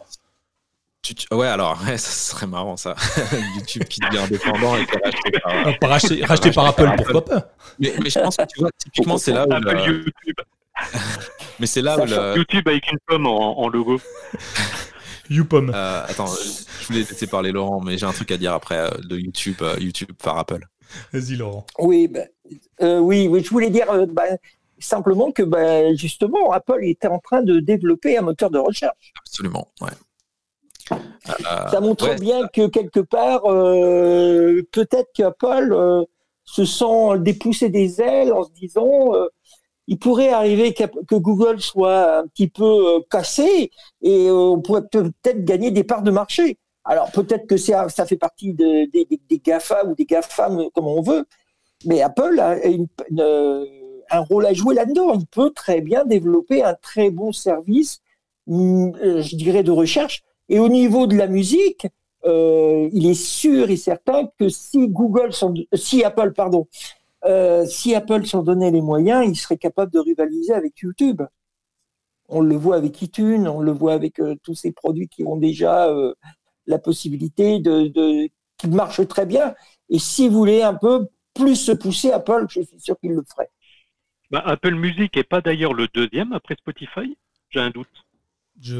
ouais, alors, ça serait marrant ça. YouTube qui devient indépendant et qui est racheté par, racheté, par Apple, pourquoi pas mais, je pense que tu vois, typiquement, c'est là où. Apple YouTube. Mais c'est là où. YouTube avec une pomme en, logo. YouPom. Euh, attends, je voulais laisser parler Laurent, mais j'ai un truc à dire après euh, de YouTube, euh, YouTube par Apple. Vas-y Laurent. Oui, bah, oui, oui, je voulais dire bah, simplement que bah, justement Apple était en train de développer un moteur de recherche. Absolument, ouais. Ça montre bien que quelque part, peut-être qu'Apple se sent dépousser des ailes en se disant il pourrait arriver que Google soit un petit peu euh, cassé et euh, on pourrait peut-être gagner des parts de marché. Alors peut-être que ça, fait partie des GAFA ou des GAFAM comme on veut, mais Apple a euh, un rôle à jouer là-dedans. Il peut très bien développer un très bon service, mm, je dirais, de recherche. Et au niveau de la musique, il est sûr et certain que si Google, si Apple, pardon, euh, si Apple s'en donnait les moyens, il serait capable de rivaliser avec YouTube. On le voit avec iTunes, on le voit avec euh, tous ces produits qui ont déjà euh, la possibilité de, qui marchent très bien. Et si vous voulez un peu plus se pousser, Apple, je suis sûr qu'il le ferait. Bah, Apple Music n'est pas d'ailleurs le deuxième après Spotify J'ai un doute. Je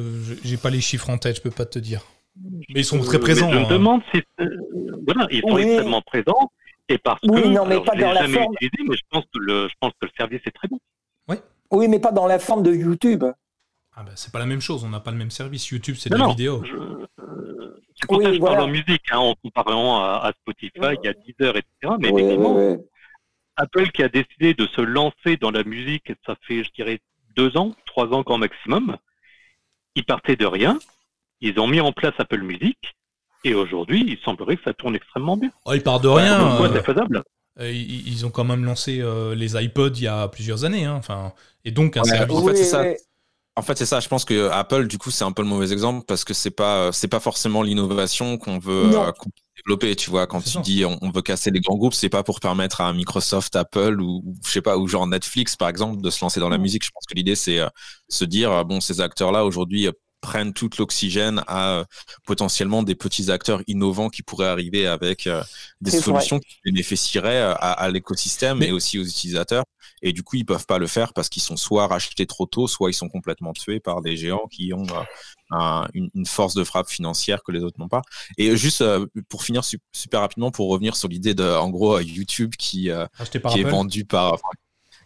n'ai pas les chiffres en tête, je peux pas te dire. Mais ils sont très présents. je me hein. demande si. voilà, ils sont extrêmement présents. Et parce oui, que, non, mais pas dans la forme. Utilisé, mais je pense, que le, je pense que le service est très bon. Oui. Oui, mais pas dans la forme de YouTube. Ah bah, c'est pas la même chose, on n'a pas le même service. YouTube, c'est de la vidéo. Je, euh, c'est pour ça que je parle en musique, hein, en comparant à, Spotify, il y a Deezer, etc. Mais effectivement, Apple qui a décidé de se lancer dans la musique, ça fait, je dirais, deux ans, trois ans grand maximum. Ils partaient de rien. Ils ont mis en place Apple Music. Et aujourd'hui, il semblerait que ça tourne extrêmement bien. Oh, ils partent de rien. Euh, c'est faisable. Euh, ils, ont quand même lancé euh, les iPods il y a plusieurs années. Hein. Enfin, et donc, un service. En fait, c'est ça. En fait, c'est ça. Je pense que Apple, du coup, c'est un peu le mauvais exemple parce que c'est pas, c'est pas forcément l'innovation qu'on veut développer. Tu vois, quand tu dis on, veut casser les grands groupes, c'est pas pour permettre à Microsoft, Apple ou, je sais pas, ou genre Netflix par exemple, de se lancer dans la musique. Je pense que l'idée c'est se dire bon, ces acteurs-là aujourd'hui prennent tout l'oxygène à euh, potentiellement des petits acteurs innovants qui pourraient arriver avec euh, des solutions qui bénéficieraient euh, à, l'écosystème mais... et aussi aux utilisateurs. Et du coup, ils peuvent pas le faire parce qu'ils sont soit rachetés trop tôt, soit ils sont complètement tués par des géants qui ont une, force de frappe financière que les autres n'ont pas. Et juste pour finir super rapidement, pour revenir sur l'idée de, en gros, YouTube qui, qui est vendu par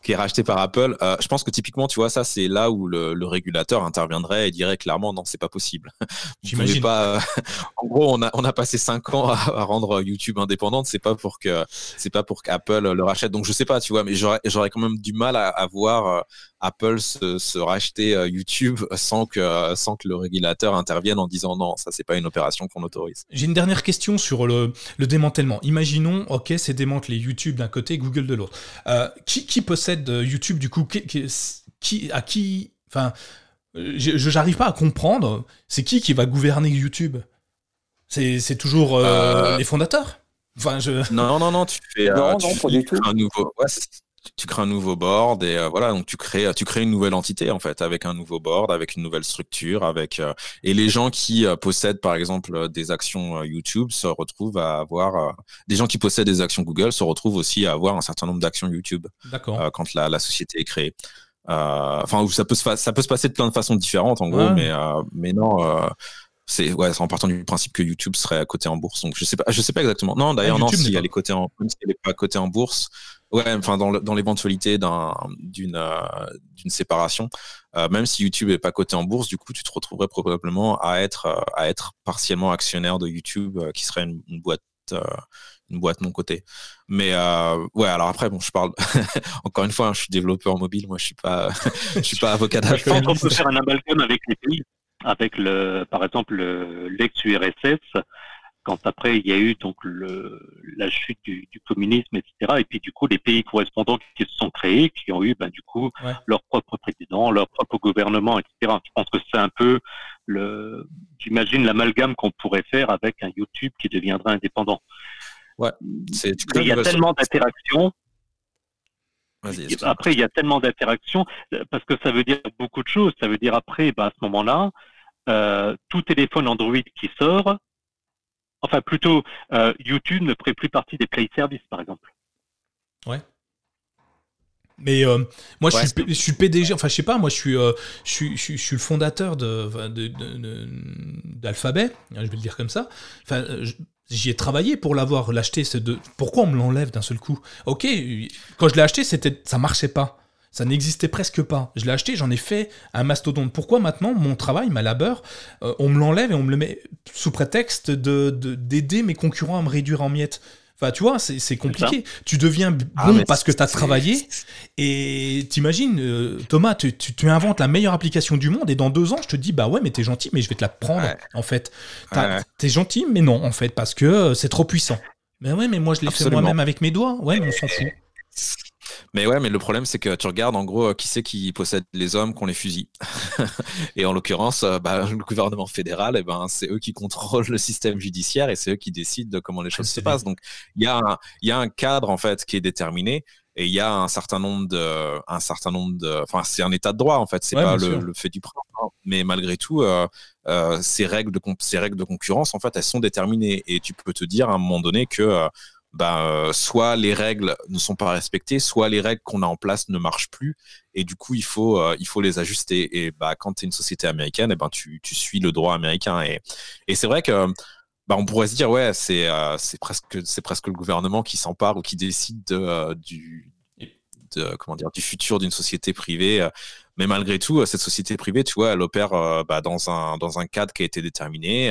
qui est racheté par Apple. Euh, je pense que typiquement, tu vois, ça, c'est là où le, régulateur interviendrait et dirait clairement, non, c'est pas possible. J'imagine pas. Euh, en gros, on a, on a passé cinq ans à, rendre YouTube indépendante. C'est pas pour que, c'est pas pour qu'Apple le rachète. Donc, je sais pas, tu vois, mais j'aurais quand même du mal à, à voir euh, Apple se, racheter YouTube sans que, sans que le régulateur intervienne en disant non, ça c'est pas une opération qu'on autorise. J'ai une dernière question sur le, démantèlement. Imaginons, ok, c'est démantelé YouTube d'un côté, Google de l'autre. Euh, qui, possède euh, YouTube du coup qui, À qui Enfin, je n'arrive pas à comprendre. C'est qui qui va gouverner YouTube? C'est toujours les fondateurs? Enfin, je... Non, non, non, tu fais, non, non, pas du tout. un nouveau tu crées un nouveau board et euh, voilà donc tu crées tu crées une nouvelle entité en fait avec un nouveau board avec une nouvelle structure avec euh, et les gens qui euh, possèdent par exemple des actions YouTube se retrouvent à avoir des gens qui possèdent des actions Google se retrouvent aussi à avoir un certain nombre d'actions YouTube quand la, la, société est créée. Enfin ça peut se ça peut se passer de plein de façons différentes en gros mais mais non c'est ouais, en partant du principe que YouTube serait à côté en bourse. Donc je sais pas, je sais pas exactement. Non, d'ailleurs ah, non, si elle est cotée en, si elle est pas cotée en bourse, Ouais, enfin dans, dans l'éventualité d'une euh, d'une séparation, euh, même si YouTube est pas coté en bourse, du coup tu te retrouverais probablement à être euh, à être partiellement actionnaire de YouTube, qui serait une, boîte une boîte non cotée. Mais ouais, alors après bon, je parle encore une fois, hein, je suis développeur mobile, moi je suis pas je suis pas avocat d'affaires. Je pense qu'on peut faire un amalgame avec les pays, avec le par exemple l'ex URSS quand après il y a eu donc le, la chute du, du, communisme, etc. Et puis du coup les pays correspondants qui se sont créés, qui ont eu ben, du coup leur propre président, leur propre gouvernement, etc. Je pense que c'est un peu le, j'imagine l'amalgame qu'on pourrait faire avec un YouTube qui deviendrait indépendant. Ouais, c'est. Il y a tellement d'interactions. après, il y a tellement d'interactions parce que ça veut dire beaucoup de choses. Ça veut dire après, bah, à ce moment-là, tout téléphone Android qui sort, enfin plutôt YouTube ne ferait plus partie des Play Services, par exemple. Ouais. Mais euh, moi, je, suis, je, suis, PDG, enfin, je sais pas, moi, je suis, euh, je, suis, je, suis, le fondateur d'Alphabet, de, hein, je vais le dire comme ça. Enfin, j'y ai travaillé pour l'avoir, l'acheter. Pourquoi on me l'enlève d'un seul coup? Ok, quand je l'ai acheté, c'était, ça marchait pas. Ça n'existait presque pas. Je l'ai acheté, j'en ai fait un mastodonte. Pourquoi maintenant, mon travail, ma labeur, euh, on me l'enlève et on me le met sous prétexte d'aider de, mes concurrents à me réduire en miettes? Tu vois, c'est compliqué. Tu deviens ah, bon parce que tu as travaillé. Et t'imagines, euh, Thomas, tu, tu, inventes la meilleure application du monde et dans deux ans, je te dis, bah ouais, mais t'es gentil, mais je vais te la prendre, en fait. T'es gentil, mais non, en fait, parce que euh, c'est trop puissant. Mais ouais, mais moi, je l'ai fait moi-même avec mes doigts. Ouais, mais on s'en fout. Mais ouais, mais le problème, c'est que tu regardes en gros qui c'est qui possède les hommes qu'on les fusille. et en l'occurrence, euh, bah, le gouvernement fédéral, eh ben, c'est eux qui contrôlent le système judiciaire et c'est eux qui décident de comment les choses se passent. Donc, il y, a un, y a un cadre en fait qui est déterminé et il y a un certain nombre de un certain nombre de enfin c'est un état de droit en fait c'est pas le, fait du prince hein. mais malgré tout euh, euh, ces règles de ces règles de concurrence en fait elles sont déterminées et tu peux te dire à un moment donné que euh, ben, soit les règles ne sont pas respectées, soit les règles qu'on a en place ne marchent plus, et du coup il faut euh, il faut les ajuster. Et bah quand tu es une société américaine, et eh ben tu, tu suis le droit américain. Et, et c'est vrai que bah, on pourrait se dire ouais c'est euh, presque presque le gouvernement qui s'empare ou qui décide de, du comment dire du futur d'une société privée mais malgré tout, euh, cette société privée, tu vois, elle opère euh, bah, dans, un, dans un cadre qui a été déterminé.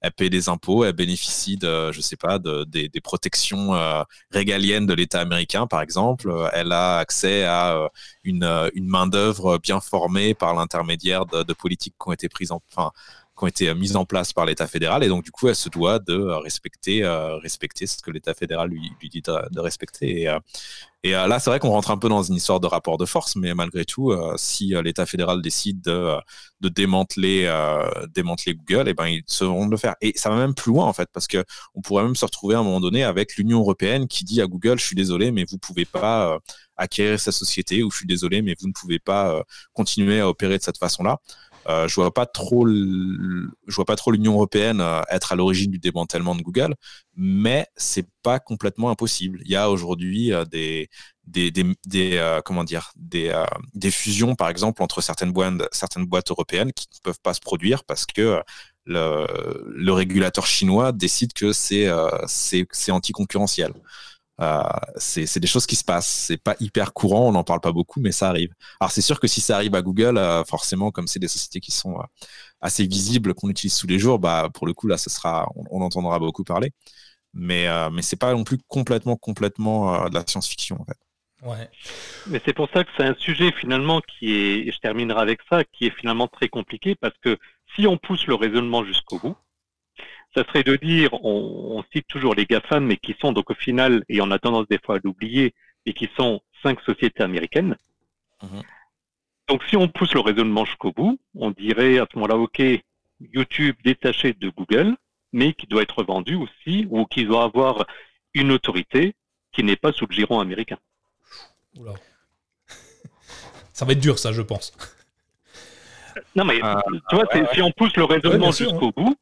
Elle, paie des impôts, elle bénéficie de, je sais pas, de, des, des protections euh, régaliennes de l'État américain, par exemple. Elle a accès à une, une main-d'œuvre bien formée par l'intermédiaire de, de, politiques qui ont été prises en. Enfin, qui ont été mises en place par l'État fédéral et donc du coup elle se doit de respecter respecter ce que l'État fédéral lui, dit de, respecter et, et euh, là, c'est vrai qu'on rentre un peu dans une histoire de rapport de force, mais malgré tout, euh, si euh, l'État fédéral décide de, démanteler, démanteler Google, eh ben, ils sauront de le faire. Et ça va même plus loin, en fait, parce que on pourrait même se retrouver à un moment donné avec l'Union européenne qui dit à Google, je suis désolé, mais vous pouvez pas acquérir sa société, ou je suis désolé, mais vous ne pouvez pas continuer à opérer de cette façon-là. Euh, je vois pas trop, je vois pas trop l'Union européenne euh, être à l'origine du démantèlement de Google, mais c'est pas complètement impossible. Il y a aujourd'hui euh, des, des, des, comment dire, des, des fusions par exemple entre certaines boîtes, certaines boîtes européennes qui ne peuvent pas se produire parce que le, régulateur chinois décide que c'est c'est anticoncurrentiel. Euh, c'est des choses qui se passent. C'est pas hyper courant, on n'en parle pas beaucoup, mais ça arrive. Alors c'est sûr que si ça arrive à Google, euh, forcément, comme c'est des sociétés qui sont euh, assez visibles, qu'on utilise tous les jours, bah pour le coup là, ce sera, on, entendra beaucoup parler. Mais mais c'est pas non plus complètement complètement de la science-fiction en fait. Ouais. Mais c'est pour ça que c'est un sujet finalement qui est, et je terminerai avec ça, qui est finalement très compliqué parce que si on pousse le raisonnement jusqu'au bout, ça serait de dire, on, cite toujours les GAFAM, mais qui sont donc au final, et on a tendance des fois à l'oublier, et qui sont cinq sociétés américaines. Mhm. Donc si on pousse le raisonnement jusqu'au bout, on dirait à ce moment-là, OK, YouTube détaché de Google, mais qui doit être vendu aussi, ou qui doit avoir une autorité qui n'est pas sous le giron américain. Oula. ça va être dur, ça, je pense. Non, mais ah, tu vois, si on pousse le raisonnement jusqu'au hein. bout,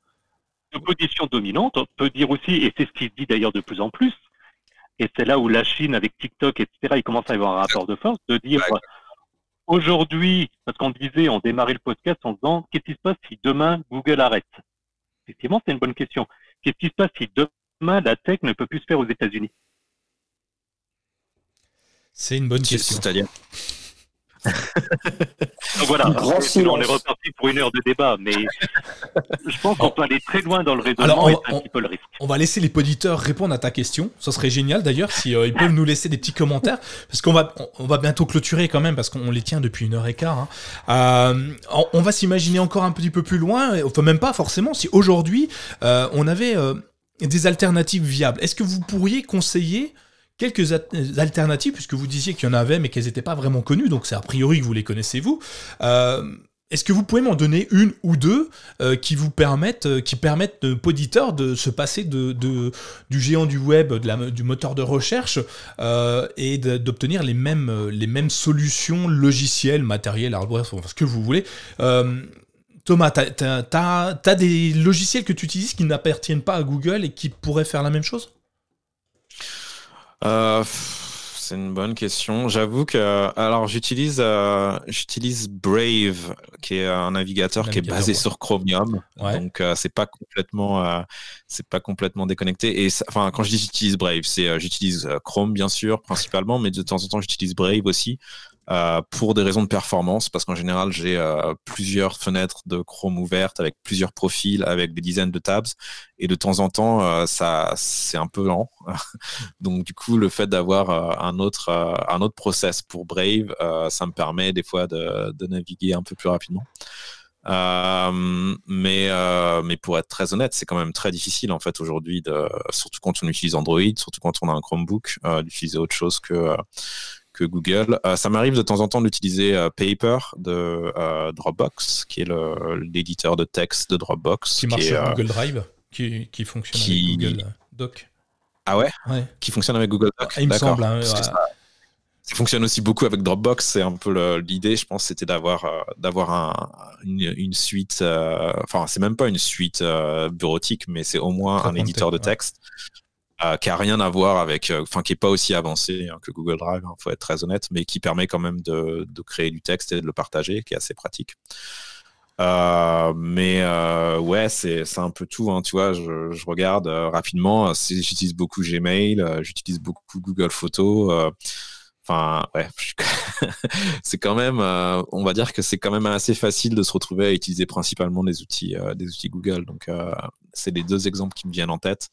de position dominante, on peut dire aussi, et c'est ce qui se dit d'ailleurs de plus en plus, et c'est là où la Chine, avec TikTok, etc., il commence à y avoir un rapport de force, de dire aujourd'hui, parce qu'on disait, on démarrait le podcast en disant, qu'est-ce qui se passe si demain Google arrête? Effectivement, c'est une bonne question. Qu'est-ce qui se passe si demain la tech ne peut plus se faire aux États-Unis? C'est une bonne question. C'est-à-dire voilà, on est reparti pour une heure de débat, mais je pense qu'on peut aller très loin dans le raisonnement et un petit peu le risque. On va laisser les auditeurs répondre à ta question. Ça serait génial d'ailleurs si euh, ils peuvent nous laisser des petits commentaires, parce qu'on va on va bientôt clôturer quand même parce qu'on les tient depuis une heure et quart. Hein. Euh, on va s'imaginer encore un petit peu plus loin, enfin même pas forcément. Si aujourd'hui euh, on avait des alternatives viables, est-ce que vous pourriez conseiller quelques alternatives, puisque vous disiez qu'il y en avait, mais qu'elles n'étaient pas vraiment connues, donc c'est a priori que vous les connaissez vous. Euh, est-ce que vous pouvez m'en donner une ou deux euh, qui vous permettent, euh, qui permettent aux auditeurs de se passer de, du géant du web, du moteur de recherche et d'obtenir les mêmes, les mêmes solutions logicielles, matérielles, hardware, ce que vous voulez Thomas, tu as, des logiciels que tu utilises qui n'appartiennent pas à Google et qui pourraient faire la même chose? C'est une bonne question. J'avoue que alors j'utilise euh, j'utilise Brave, qui est un navigateur, qui est basé sur Chromium. Donc euh, c'est pas complètement euh, c'est pas complètement déconnecté. Et enfin quand je dis j'utilise Brave, c'est j'utilise Chrome bien sûr principalement, mais de temps en temps j'utilise Brave aussi. Euh, pour des raisons de performance, parce qu'en général, j'ai euh, plusieurs fenêtres de Chrome ouvertes avec plusieurs profils, avec des dizaines de tabs, et de temps en temps, euh, ça, c'est un peu lent. Donc, du coup, le fait d'avoir un autre, un autre process pour Brave, ça me permet des fois de, naviguer un peu plus rapidement. mais, mais pour être très honnête, c'est quand même très difficile en fait aujourd'hui, surtout quand on utilise Android, surtout quand on a un Chromebook, d'utiliser autre chose que que Google. Euh, ça m'arrive de temps en temps d'utiliser euh, Paper de euh, Dropbox, qui est l'éditeur de texte de Dropbox. Qui marche sur Google Drive, qui, qui fonctionne avec Google Doc. Ah ouais, Qui fonctionne avec Google Doc. Il me semble. Hein, ça, fonctionne aussi beaucoup avec Dropbox. C'est un peu l'idée, je pense, c'était d'avoir d'avoir une, suite. enfin, c'est même pas une suite bureautique, mais c'est au moins un éditeur de texte qui a rien à voir avec, euh, enfin qui est pas aussi avancé hein, que Google Drive, il hein, faut être très honnête, mais qui permet quand même de, créer du texte et de le partager, qui est assez pratique. Euh, mais euh, ouais, c'est un peu tout. Hein, tu vois, je, regarde rapidement. J'utilise beaucoup Gmail, j'utilise beaucoup Google Photos. Enfin, ouais, c'est quand même, on va dire que c'est quand même assez facile de se retrouver à utiliser principalement des outils, des outils Google. Donc, c'est les deux exemples qui me viennent en tête.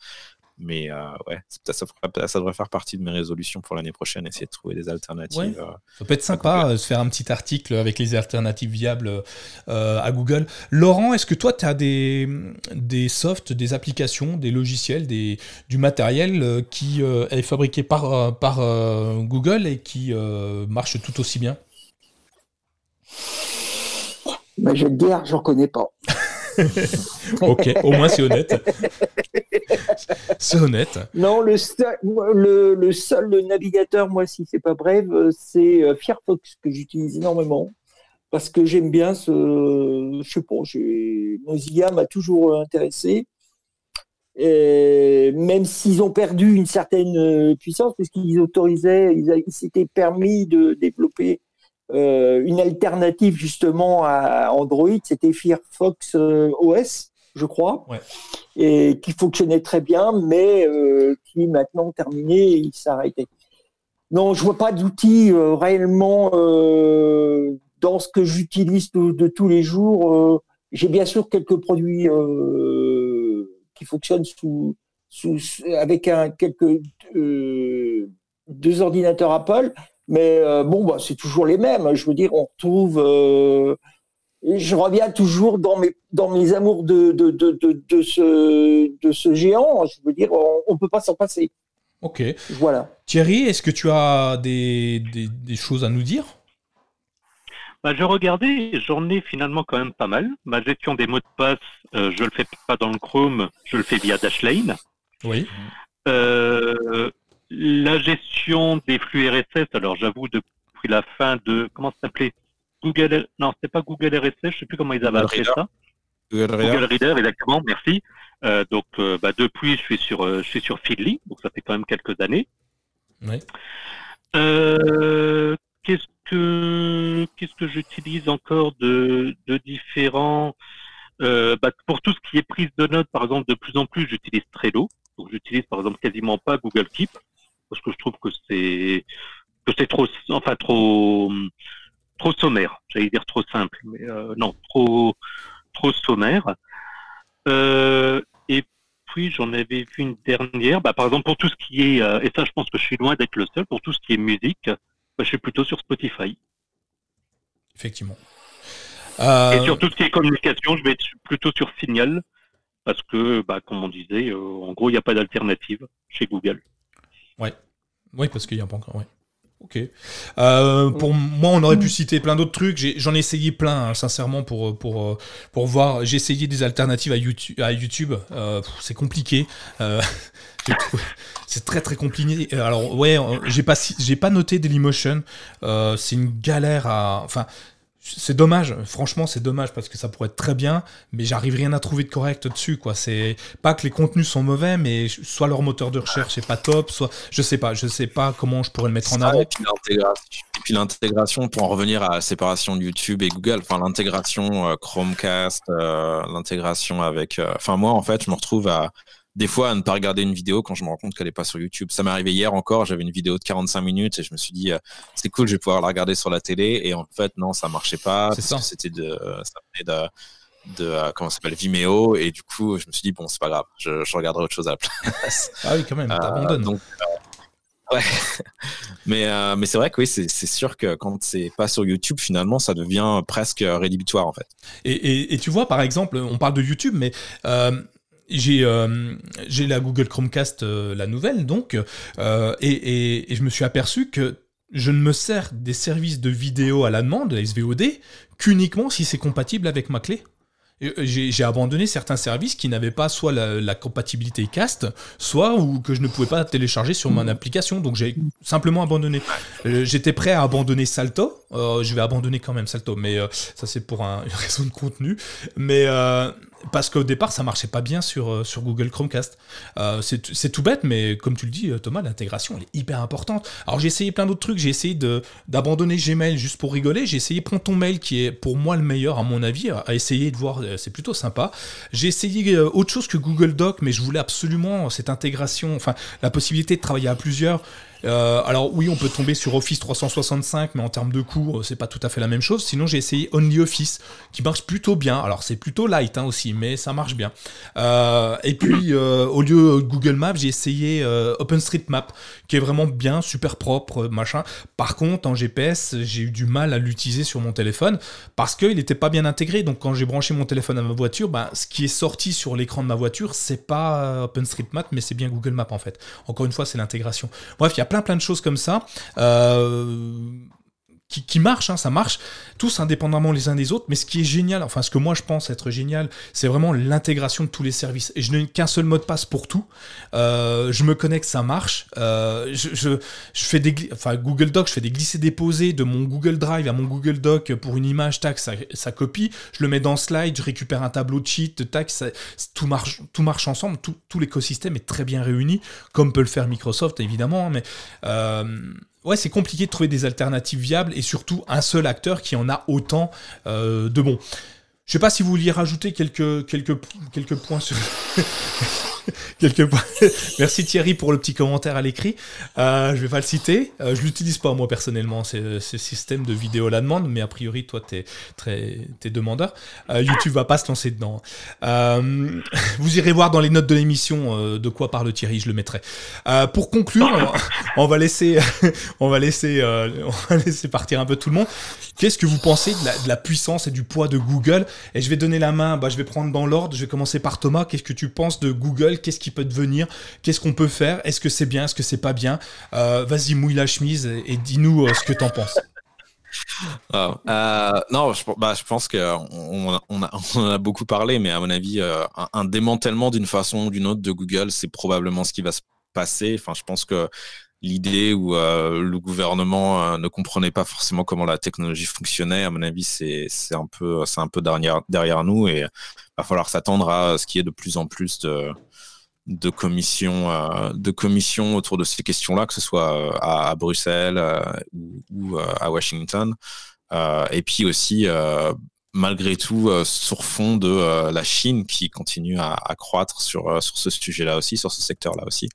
Mais euh, ouais, ça, ça, devrait faire partie de mes résolutions pour l'année prochaine, essayer de trouver des alternatives. Euh, ça peut être sympa de euh, faire un petit article avec les alternatives viables à Google. Laurent, est-ce que toi, tu as des, des softs, des applications, des logiciels, des, du matériel qui est fabriqué par, par Google et qui marche tout aussi bien? Bah, Je vais te dire, j'en connais pas. ok, au moins c'est honnête. c'est honnête. Non, le, seul navigateur, moi, si c'est pas bref, c'est euh, Firefox que j'utilise énormément parce que j'aime bien ce. Je sais pas, Mozilla m'a toujours intéressé. Et même s'ils ont perdu une certaine euh, puissance, puisqu'ils autorisaient, ils s'étaient permis de développer euh, une alternative justement à Android, c'était Firefox euh, OS, je crois, et qui fonctionnait très bien, mais euh, qui maintenant terminé, il s'est arrêté. Non, je vois pas d'outils réellement dans ce que j'utilise de, tous les jours. J'ai bien sûr quelques produits qui fonctionnent sous, sous, avec un, quelques deux ordinateurs Apple, mais euh, bon, bah, c'est toujours les mêmes. Je veux dire, on retrouve. Euh, je reviens toujours dans mes, dans mes amours de, de, de, de, ce, de ce géant. Je veux dire, on ne peut pas s'en passer. Ok. Voilà. Thierry, est-ce que tu as des, des, choses à nous dire? Bah, je regardais, j'en ai finalement quand même pas mal. Ma gestion des mots de passe, euh, je le fais pas dans le Chrome, je le fais via Dashlane. Oui. Euh, la gestion des flux RSS, alors j'avoue, depuis la fin de, comment ça s'appelait? Google, non, c'était pas Google RSS, je sais plus comment ils avaient appelé ça. Google Reader. exactement, merci. Euh, donc, euh, bah, depuis, je suis sur, euh, je suis sur Feedly, donc ça fait quand même quelques années. Oui. qu'est-ce que, qu'est-ce que j'utilise encore de, de différents bah, Pour tout ce qui est prise de notes, par exemple, de plus en plus, j'utilise Trello. Donc, j'utilise par exemple quasiment pas Google Keep parce que je trouve que c'est que c'est trop, enfin trop trop sommaire. J'allais dire trop simple, mais euh, non, trop trop sommaire. Euh, et puis j'en avais vu une dernière. Bah, par exemple pour tout ce qui est euh, et ça je pense que je suis loin d'être le seul pour tout ce qui est musique. Bah, je suis plutôt sur Spotify. Effectivement. Et sur tout ce qui est communication, je vais être plutôt sur Signal parce que, bah, comme on disait, en gros, il n'y a pas d'alternative chez Google. Ouais. Oui, parce qu'il n'y a pas encore. Ok. Euh, pour moi, on aurait pu citer plein d'autres trucs. J'en ai, essayé plein, hein, sincèrement, pour, pour, pour voir. J'ai essayé des alternatives à YouTube. À YouTube. Euh, c'est compliqué. Euh, c'est très très compliqué. Alors ouais, j'ai pas pas noté Dailymotion. c'est une galère à. Enfin, c'est dommage, franchement c'est dommage parce que ça pourrait être très bien, mais j'arrive rien à trouver de correct dessus quoi. C'est pas que les contenus sont mauvais, mais soit leur moteur de recherche est pas top, soit je sais pas, je sais pas comment je pourrais le mettre en avant. Et puis l'intégration, pour en revenir à la séparation de YouTube et Google, enfin l'intégration euh, Chromecast, euh, l'intégration avec, euh, enfin moi en fait je me retrouve à des fois à ne pas regarder une vidéo quand je me rends compte qu'elle n'est pas sur YouTube. Ça m'est arrivé hier encore, j'avais une vidéo de 45 minutes et je me suis dit, euh, c'est cool, je vais pouvoir la regarder sur la télé. Et en fait, non, ça marchait pas. C'était de, ça venait de, de euh, comment s'appelle Vimeo et du coup je me suis dit bon c'est pas grave je, regarderai autre chose à la place ah oui quand même t'abandonnes donc ouais mais mais c'est vrai que oui c'est sûr que quand c'est pas sur YouTube finalement ça devient presque rédhibitoire en fait et, et, et, tu vois par exemple on parle de YouTube mais j'ai euh, j'ai la Google Chromecast, euh, la nouvelle, donc, euh, et, je me suis aperçu que je ne me sers des services de vidéo à la demande, SVOD, qu'uniquement si c'est compatible avec ma clé. J'ai abandonné certains services qui n'avaient pas soit la, compatibilité cast, soit ou que je ne pouvais pas télécharger sur mon application. Donc j'ai simplement abandonné. J'étais prêt à abandonner Salto. je vais abandonner quand même Salto, mais ça c'est pour un, une raison de contenu. Mais parce qu'au départ, ça marchait pas bien sur, euh, sur Google Chromecast. Euh, c'est tout bête, mais comme tu le dis, euh, Thomas, l'intégration, elle est hyper importante. Alors j'ai essayé plein d'autres trucs. J'ai essayé d'abandonner Gmail juste pour rigoler. J'ai essayé Proton Mail, qui est pour moi le meilleur, à mon avis, à essayer de voir. C'est plutôt sympa. J'ai essayé autre chose que Google Doc, mais je voulais absolument cette intégration, enfin, la possibilité de travailler à plusieurs. Euh, alors oui, on peut tomber sur Office 365, mais en termes de coût, euh, c'est pas tout à fait la même chose. Sinon, j'ai essayé OnlyOffice, qui marche plutôt bien. Alors c'est plutôt light hein, aussi, mais ça marche bien. Euh, et puis au lieu Google Maps, j'ai essayé OpenStreetMap, qui est vraiment bien, super propre, machin. Par contre, en GPS, j'ai eu du mal à l'utiliser sur mon téléphone parce qu'il n'était pas bien intégré. Donc quand j'ai branché mon téléphone à ma voiture, ben, ce qui est sorti sur l'écran de ma voiture, c'est pas OpenStreetMap, mais c'est bien Google Maps en fait. Encore une fois, c'est l'intégration. Bref, il y a plein plein de choses comme ça. Euh, qui, marchent, hein, ça marche, tous indépendamment les uns des autres, mais ce qui est génial, enfin ce que moi je pense être génial, c'est vraiment l'intégration de tous les services. Et je n'ai qu'un seul mot de passe pour tout. Euh, je me connecte, ça marche. Euh, je, je, fais des, enfin Google Doc, je fais des glissés-déposés de mon Google Drive à mon Google Doc pour une image, tac, ça, ça copie. Je le mets dans Slide, je récupère un tableau de cheat, tac, ça, tout marche, tout marche ensemble. Tout, tout l'écosystème est très bien réuni, comme peut le faire Microsoft évidemment, hein, mais euh, ouais, c'est compliqué de trouver des alternatives viables et surtout un seul acteur qui en a autant euh, de bons. Je sais pas si vous vouliez rajouter quelques, quelques, quelques points sur. Merci Thierry pour le petit commentaire à l'écrit. Euh, je vais pas le citer. Euh, je l'utilise pas moi personnellement, ce système de vidéo à la demande, mais a priori toi t'es très t'es demandeur. Euh, YouTube va pas se lancer dedans. Euh, vous irez voir dans les notes de l'émission de quoi parle Thierry, je le mettrai. pour conclure, on va laisser on va laisser on va laisser partir un peu tout le monde. Qu'est-ce que vous pensez de la, de la, puissance et du poids de Google? Et je vais donner la main, bah, je vais prendre dans l'ordre, je vais commencer par Thomas. Qu'est-ce que tu penses de Google Qu'est-ce qui peut devenir? Qu'est-ce qu'on peut faire? Est-ce que c'est bien? Est-ce que c'est pas bien? Euh, Vas-y, mouille la chemise et, dis-nous euh, ce que t'en penses. Euh, non, je, bah, je pense qu'on on a, on a, beaucoup parlé, mais à mon avis, un, démantèlement d'une façon ou d'une autre de Google, c'est probablement ce qui va se passer. Enfin, je pense que l'idée où le gouvernement ne comprenait pas forcément comment la technologie fonctionnait. À mon avis, c'est un peu un peu derrière derrière nous et va falloir s'attendre à ce qu'il y ait de plus en plus de de commissions euh, autour de ces questions-là, que ce soit à, Bruxelles ou, à Washington. et puis aussi malgré tout sur fond de la Chine qui continue à, croître sur ce sujet-là aussi, sur ce secteur-là aussi.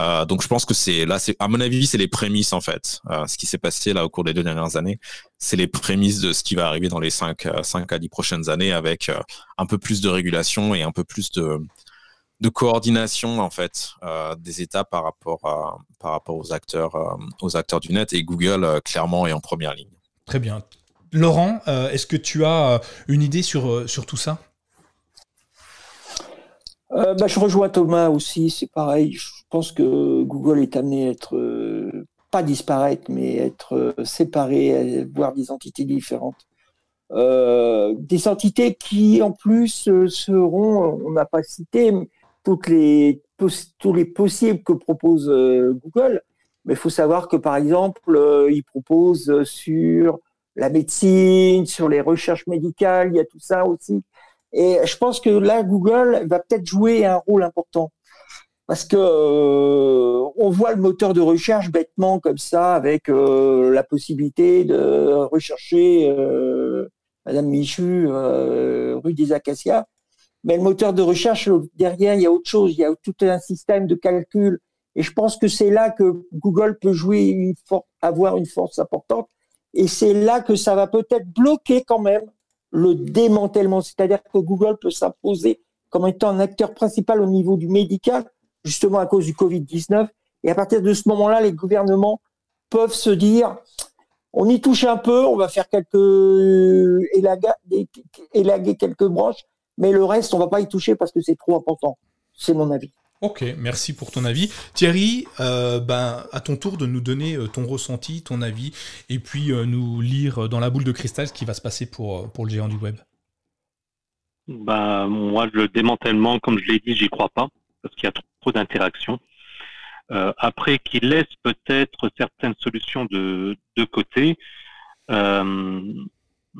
Euh, donc je pense que c'est là, à mon avis, c'est les prémices en fait. Euh, ce qui s'est passé là au cours des deux dernières années, c'est les prémices de ce qui va arriver dans les 5, 5 euh, à 10 prochaines années avec un peu plus de régulation et un peu plus de, de coordination en fait des États par rapport à, par rapport aux acteurs aux acteurs du net et Google clairement est en première ligne. Très bien. Laurent, est-ce que tu as une idée sur, sur tout ça? Bah, Je rejoins Thomas aussi, c'est pareil. Je pense que Google est amené à être euh, pas disparaître, mais être séparés, voire des entités différentes. des entités qui, en plus, seront, on n'a pas cité toutes les, tous les possibles que propose Google, mais il faut savoir que, par exemple, il propose sur la médecine, sur les recherches médicales, il y a tout ça aussi. Et je pense que là, Google va peut-être jouer un rôle important. Parce que euh, on voit le moteur de recherche bêtement comme ça, avec euh, la possibilité de rechercher euh, Madame Michu rue des Acacias. Mais le moteur de recherche derrière, il y a autre chose. Il y a tout un système de calcul. Et je pense que c'est là que Google peut jouer une avoir une force importante. Et c'est là que ça va peut-être bloquer quand même le démantèlement. C'est-à-dire que Google peut s'imposer comme étant un acteur principal au niveau du médical, justement à cause du Covid-19. Et à partir de ce moment-là, les gouvernements peuvent se dire, on y touche un peu, on va faire quelques élaguer quelques branches, mais le reste, on va pas y toucher parce que c'est trop important. C'est mon avis. Ok, merci pour ton avis. Thierry, euh, ben, à ton tour de nous donner euh, ton ressenti, ton avis, et puis euh, nous lire dans la boule de cristal ce qui va se passer pour, pour le géant du web. Bah, moi, le démantèlement, comme je l'ai dit, j'y crois pas, parce qu'il y a trop, d'interactions. après, qu'il laisse peut-être certaines solutions de, de côté,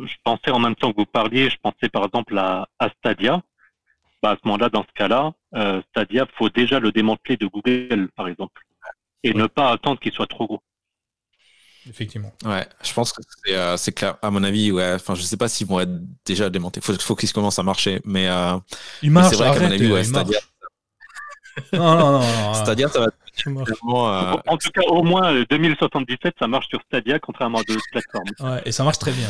je pensais en même temps que vous parliez, je pensais par exemple à Stadia, bah, à ce moment-là, dans ce cas-là, euh, Stadia, faut déjà le démanteler de Google, par exemple, et ne pas attendre qu'il soit trop gros. Effectivement. Ouais, je pense que c'est, c'est clair. À mon avis, ouais. Enfin, je sais pas s'ils vont être déjà démontés. Faut, faut qu'ils commencent à marcher, mais. Euh, il marche. C'est vrai qu'à mon avis, ouais, Stadia. non, non, non, Stadia, ça va. Vraiment, euh... En tout cas, au moins 2077, ça marche sur Stadia, contrairement à d'autres plateformes. Ouais, et ça marche très bien.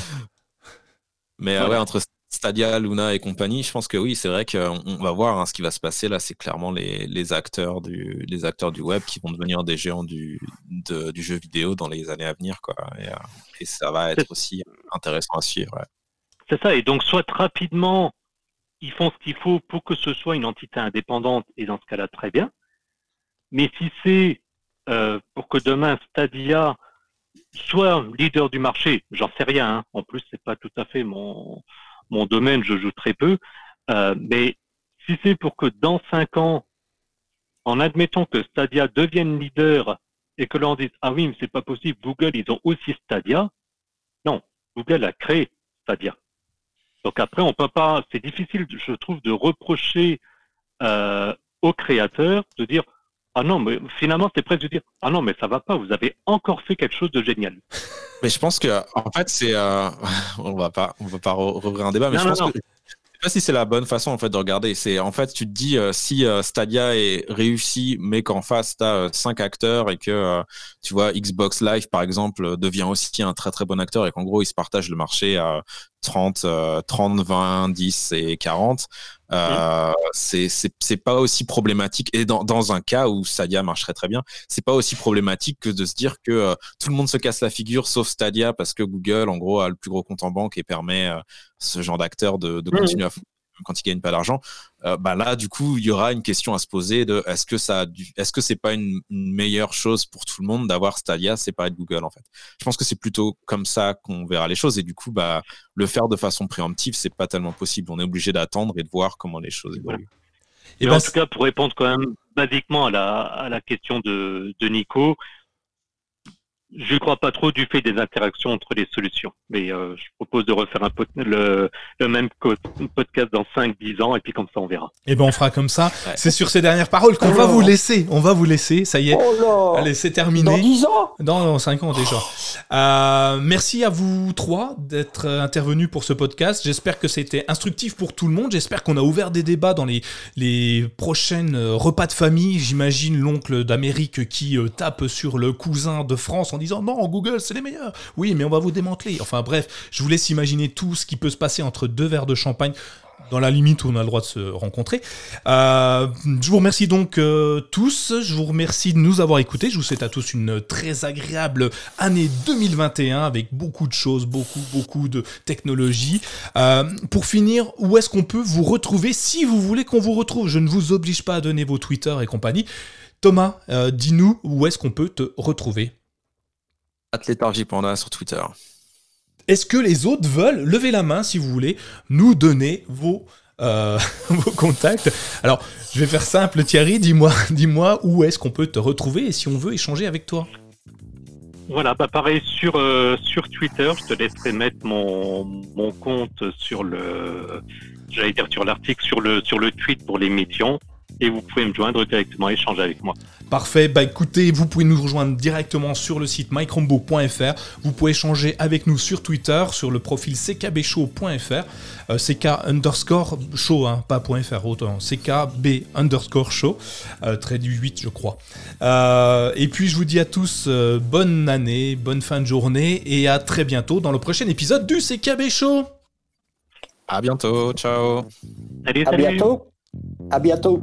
Mais euh, ouais, entre Stadia, Luna et compagnie, je pense que oui, c'est vrai qu'on va voir hein, ce qui va se passer là. C'est clairement les, acteurs du, les acteurs du web qui vont devenir des géants du, du jeu vidéo dans les années à venir. Quoi. Et, euh, ça va être aussi intéressant à suivre. C'est ça. Et donc, soit rapidement, ils font ce qu'il faut pour que ce soit une entité indépendante, et dans ce cas-là, très bien. Mais si c'est euh, pour que demain Stadia soit leader du marché, j'en sais rien. Hein. En plus, c'est pas tout à fait mon mon domaine, je joue très peu. Euh, mais si c'est pour que dans cinq ans, en admettant que Stadia devienne leader et que l'on dise ah oui mais c'est pas possible, Google ils ont aussi Stadia. Non, Google a créé Stadia. Donc après on peut pas, c'est difficile je trouve de reprocher euh, aux créateurs de dire ah non, mais finalement, c'est presque de dire Ah non, mais ça va pas, vous avez encore fait quelque chose de génial. Mais je pense que, en fait, c'est. Euh, on va pas, on va pas rouvrir un débat, mais je pense que. sais pas si c'est la bonne façon en fait de regarder. C'est en fait tu te dis euh, si euh, Stadia est réussi, mais qu'en face tu as cinq acteurs et que tu vois Xbox Live par exemple devient aussi un très très bon acteur et qu'en gros ils se partagent le marché à 30, 30, 20, 10 et 40. Euh, c'est pas aussi problématique. Et dans, dans, un cas où Stadia marcherait très bien, c'est pas aussi problématique que de se dire que euh, tout le monde se casse la figure sauf Stadia parce que Google, en gros, a le plus gros compte en banque et permet euh, ce genre d'acteur de, de, continuer à quand ils gagnent pas d'argent, euh, bah là, du coup, il y aura une question à se poser de est-ce que ça, est-ce que c'est pas une, meilleure chose pour tout le monde d'avoir Stadia pas être Google en fait. Je pense que c'est plutôt comme ça qu'on verra les choses et du coup, bah le faire de façon préemptive, c'est pas tellement possible. On est obligé d'attendre et de voir comment les choses évoluent. Et ben, en tout cas, pour répondre quand même basiquement à la, à la question de, de Nico, je ne crois pas trop du fait des interactions entre les solutions. Mais euh, je propose de refaire un le, le, même podcast dans 5-10 ans et puis comme ça on verra. Et eh ben on fera comme ça. C'est sur ces dernières paroles qu'on va vous laisser. On va vous laisser. Ça y est. Oh Allez, c'est terminé. Dans 10 ans? Dans 5 ans déjà. Euh, merci à vous trois d'être intervenus pour ce podcast. J'espère que c'était instructif pour tout le monde. J'espère qu'on a ouvert des débats dans les, les prochaines repas de famille. J'imagine l'oncle d'Amérique qui euh, tape sur le cousin de France en disant non, Google, c'est les meilleurs. Oui, mais on va vous démanteler. Enfin bref, je vous laisse imaginer tout ce qui peut se passer entre deux verres de champagne dans la limite où on a le droit de se rencontrer. Euh, je vous remercie donc euh, tous, je vous remercie de nous avoir écoutés, je vous souhaite à tous une très agréable année 2021 avec beaucoup de choses, beaucoup, beaucoup de technologies. Euh, pour finir, où est-ce qu'on peut vous retrouver si vous voulez qu'on vous retrouve? Je ne vous oblige pas à donner vos Twitter et compagnie. Thomas, dis-nous où est-ce qu'on peut te retrouver Atlétargie.panda sur Twitter. Est-ce que les autres veulent lever la main si vous voulez nous donner vos euh, vos contacts? Alors, je vais faire simple, Thierry, dis-moi dis où est-ce qu'on peut te retrouver et si on veut échanger avec toi. Voilà, bah pareil sur euh, sur Twitter, je te laisserai mettre mon, mon compte sur le j'allais dire sur l'article sur le sur le tweet pour l'émission et vous pouvez me joindre directement, échanger avec moi. Parfait, bah écoutez, vous pouvez nous rejoindre directement sur le site mycrombo.fr, vous pouvez échanger avec nous sur Twitter, sur le profil ckbshow.fr, euh, ck underscore show, hein, pas .fr, autant, ckb underscore show, euh, trait du 8 je crois. Euh, et puis je vous dis à tous bonne année, bonne fin de journée, et à très bientôt dans le prochain épisode du CKB Show. À bientôt, ciao. Salut, salut. À bientôt. À bientôt.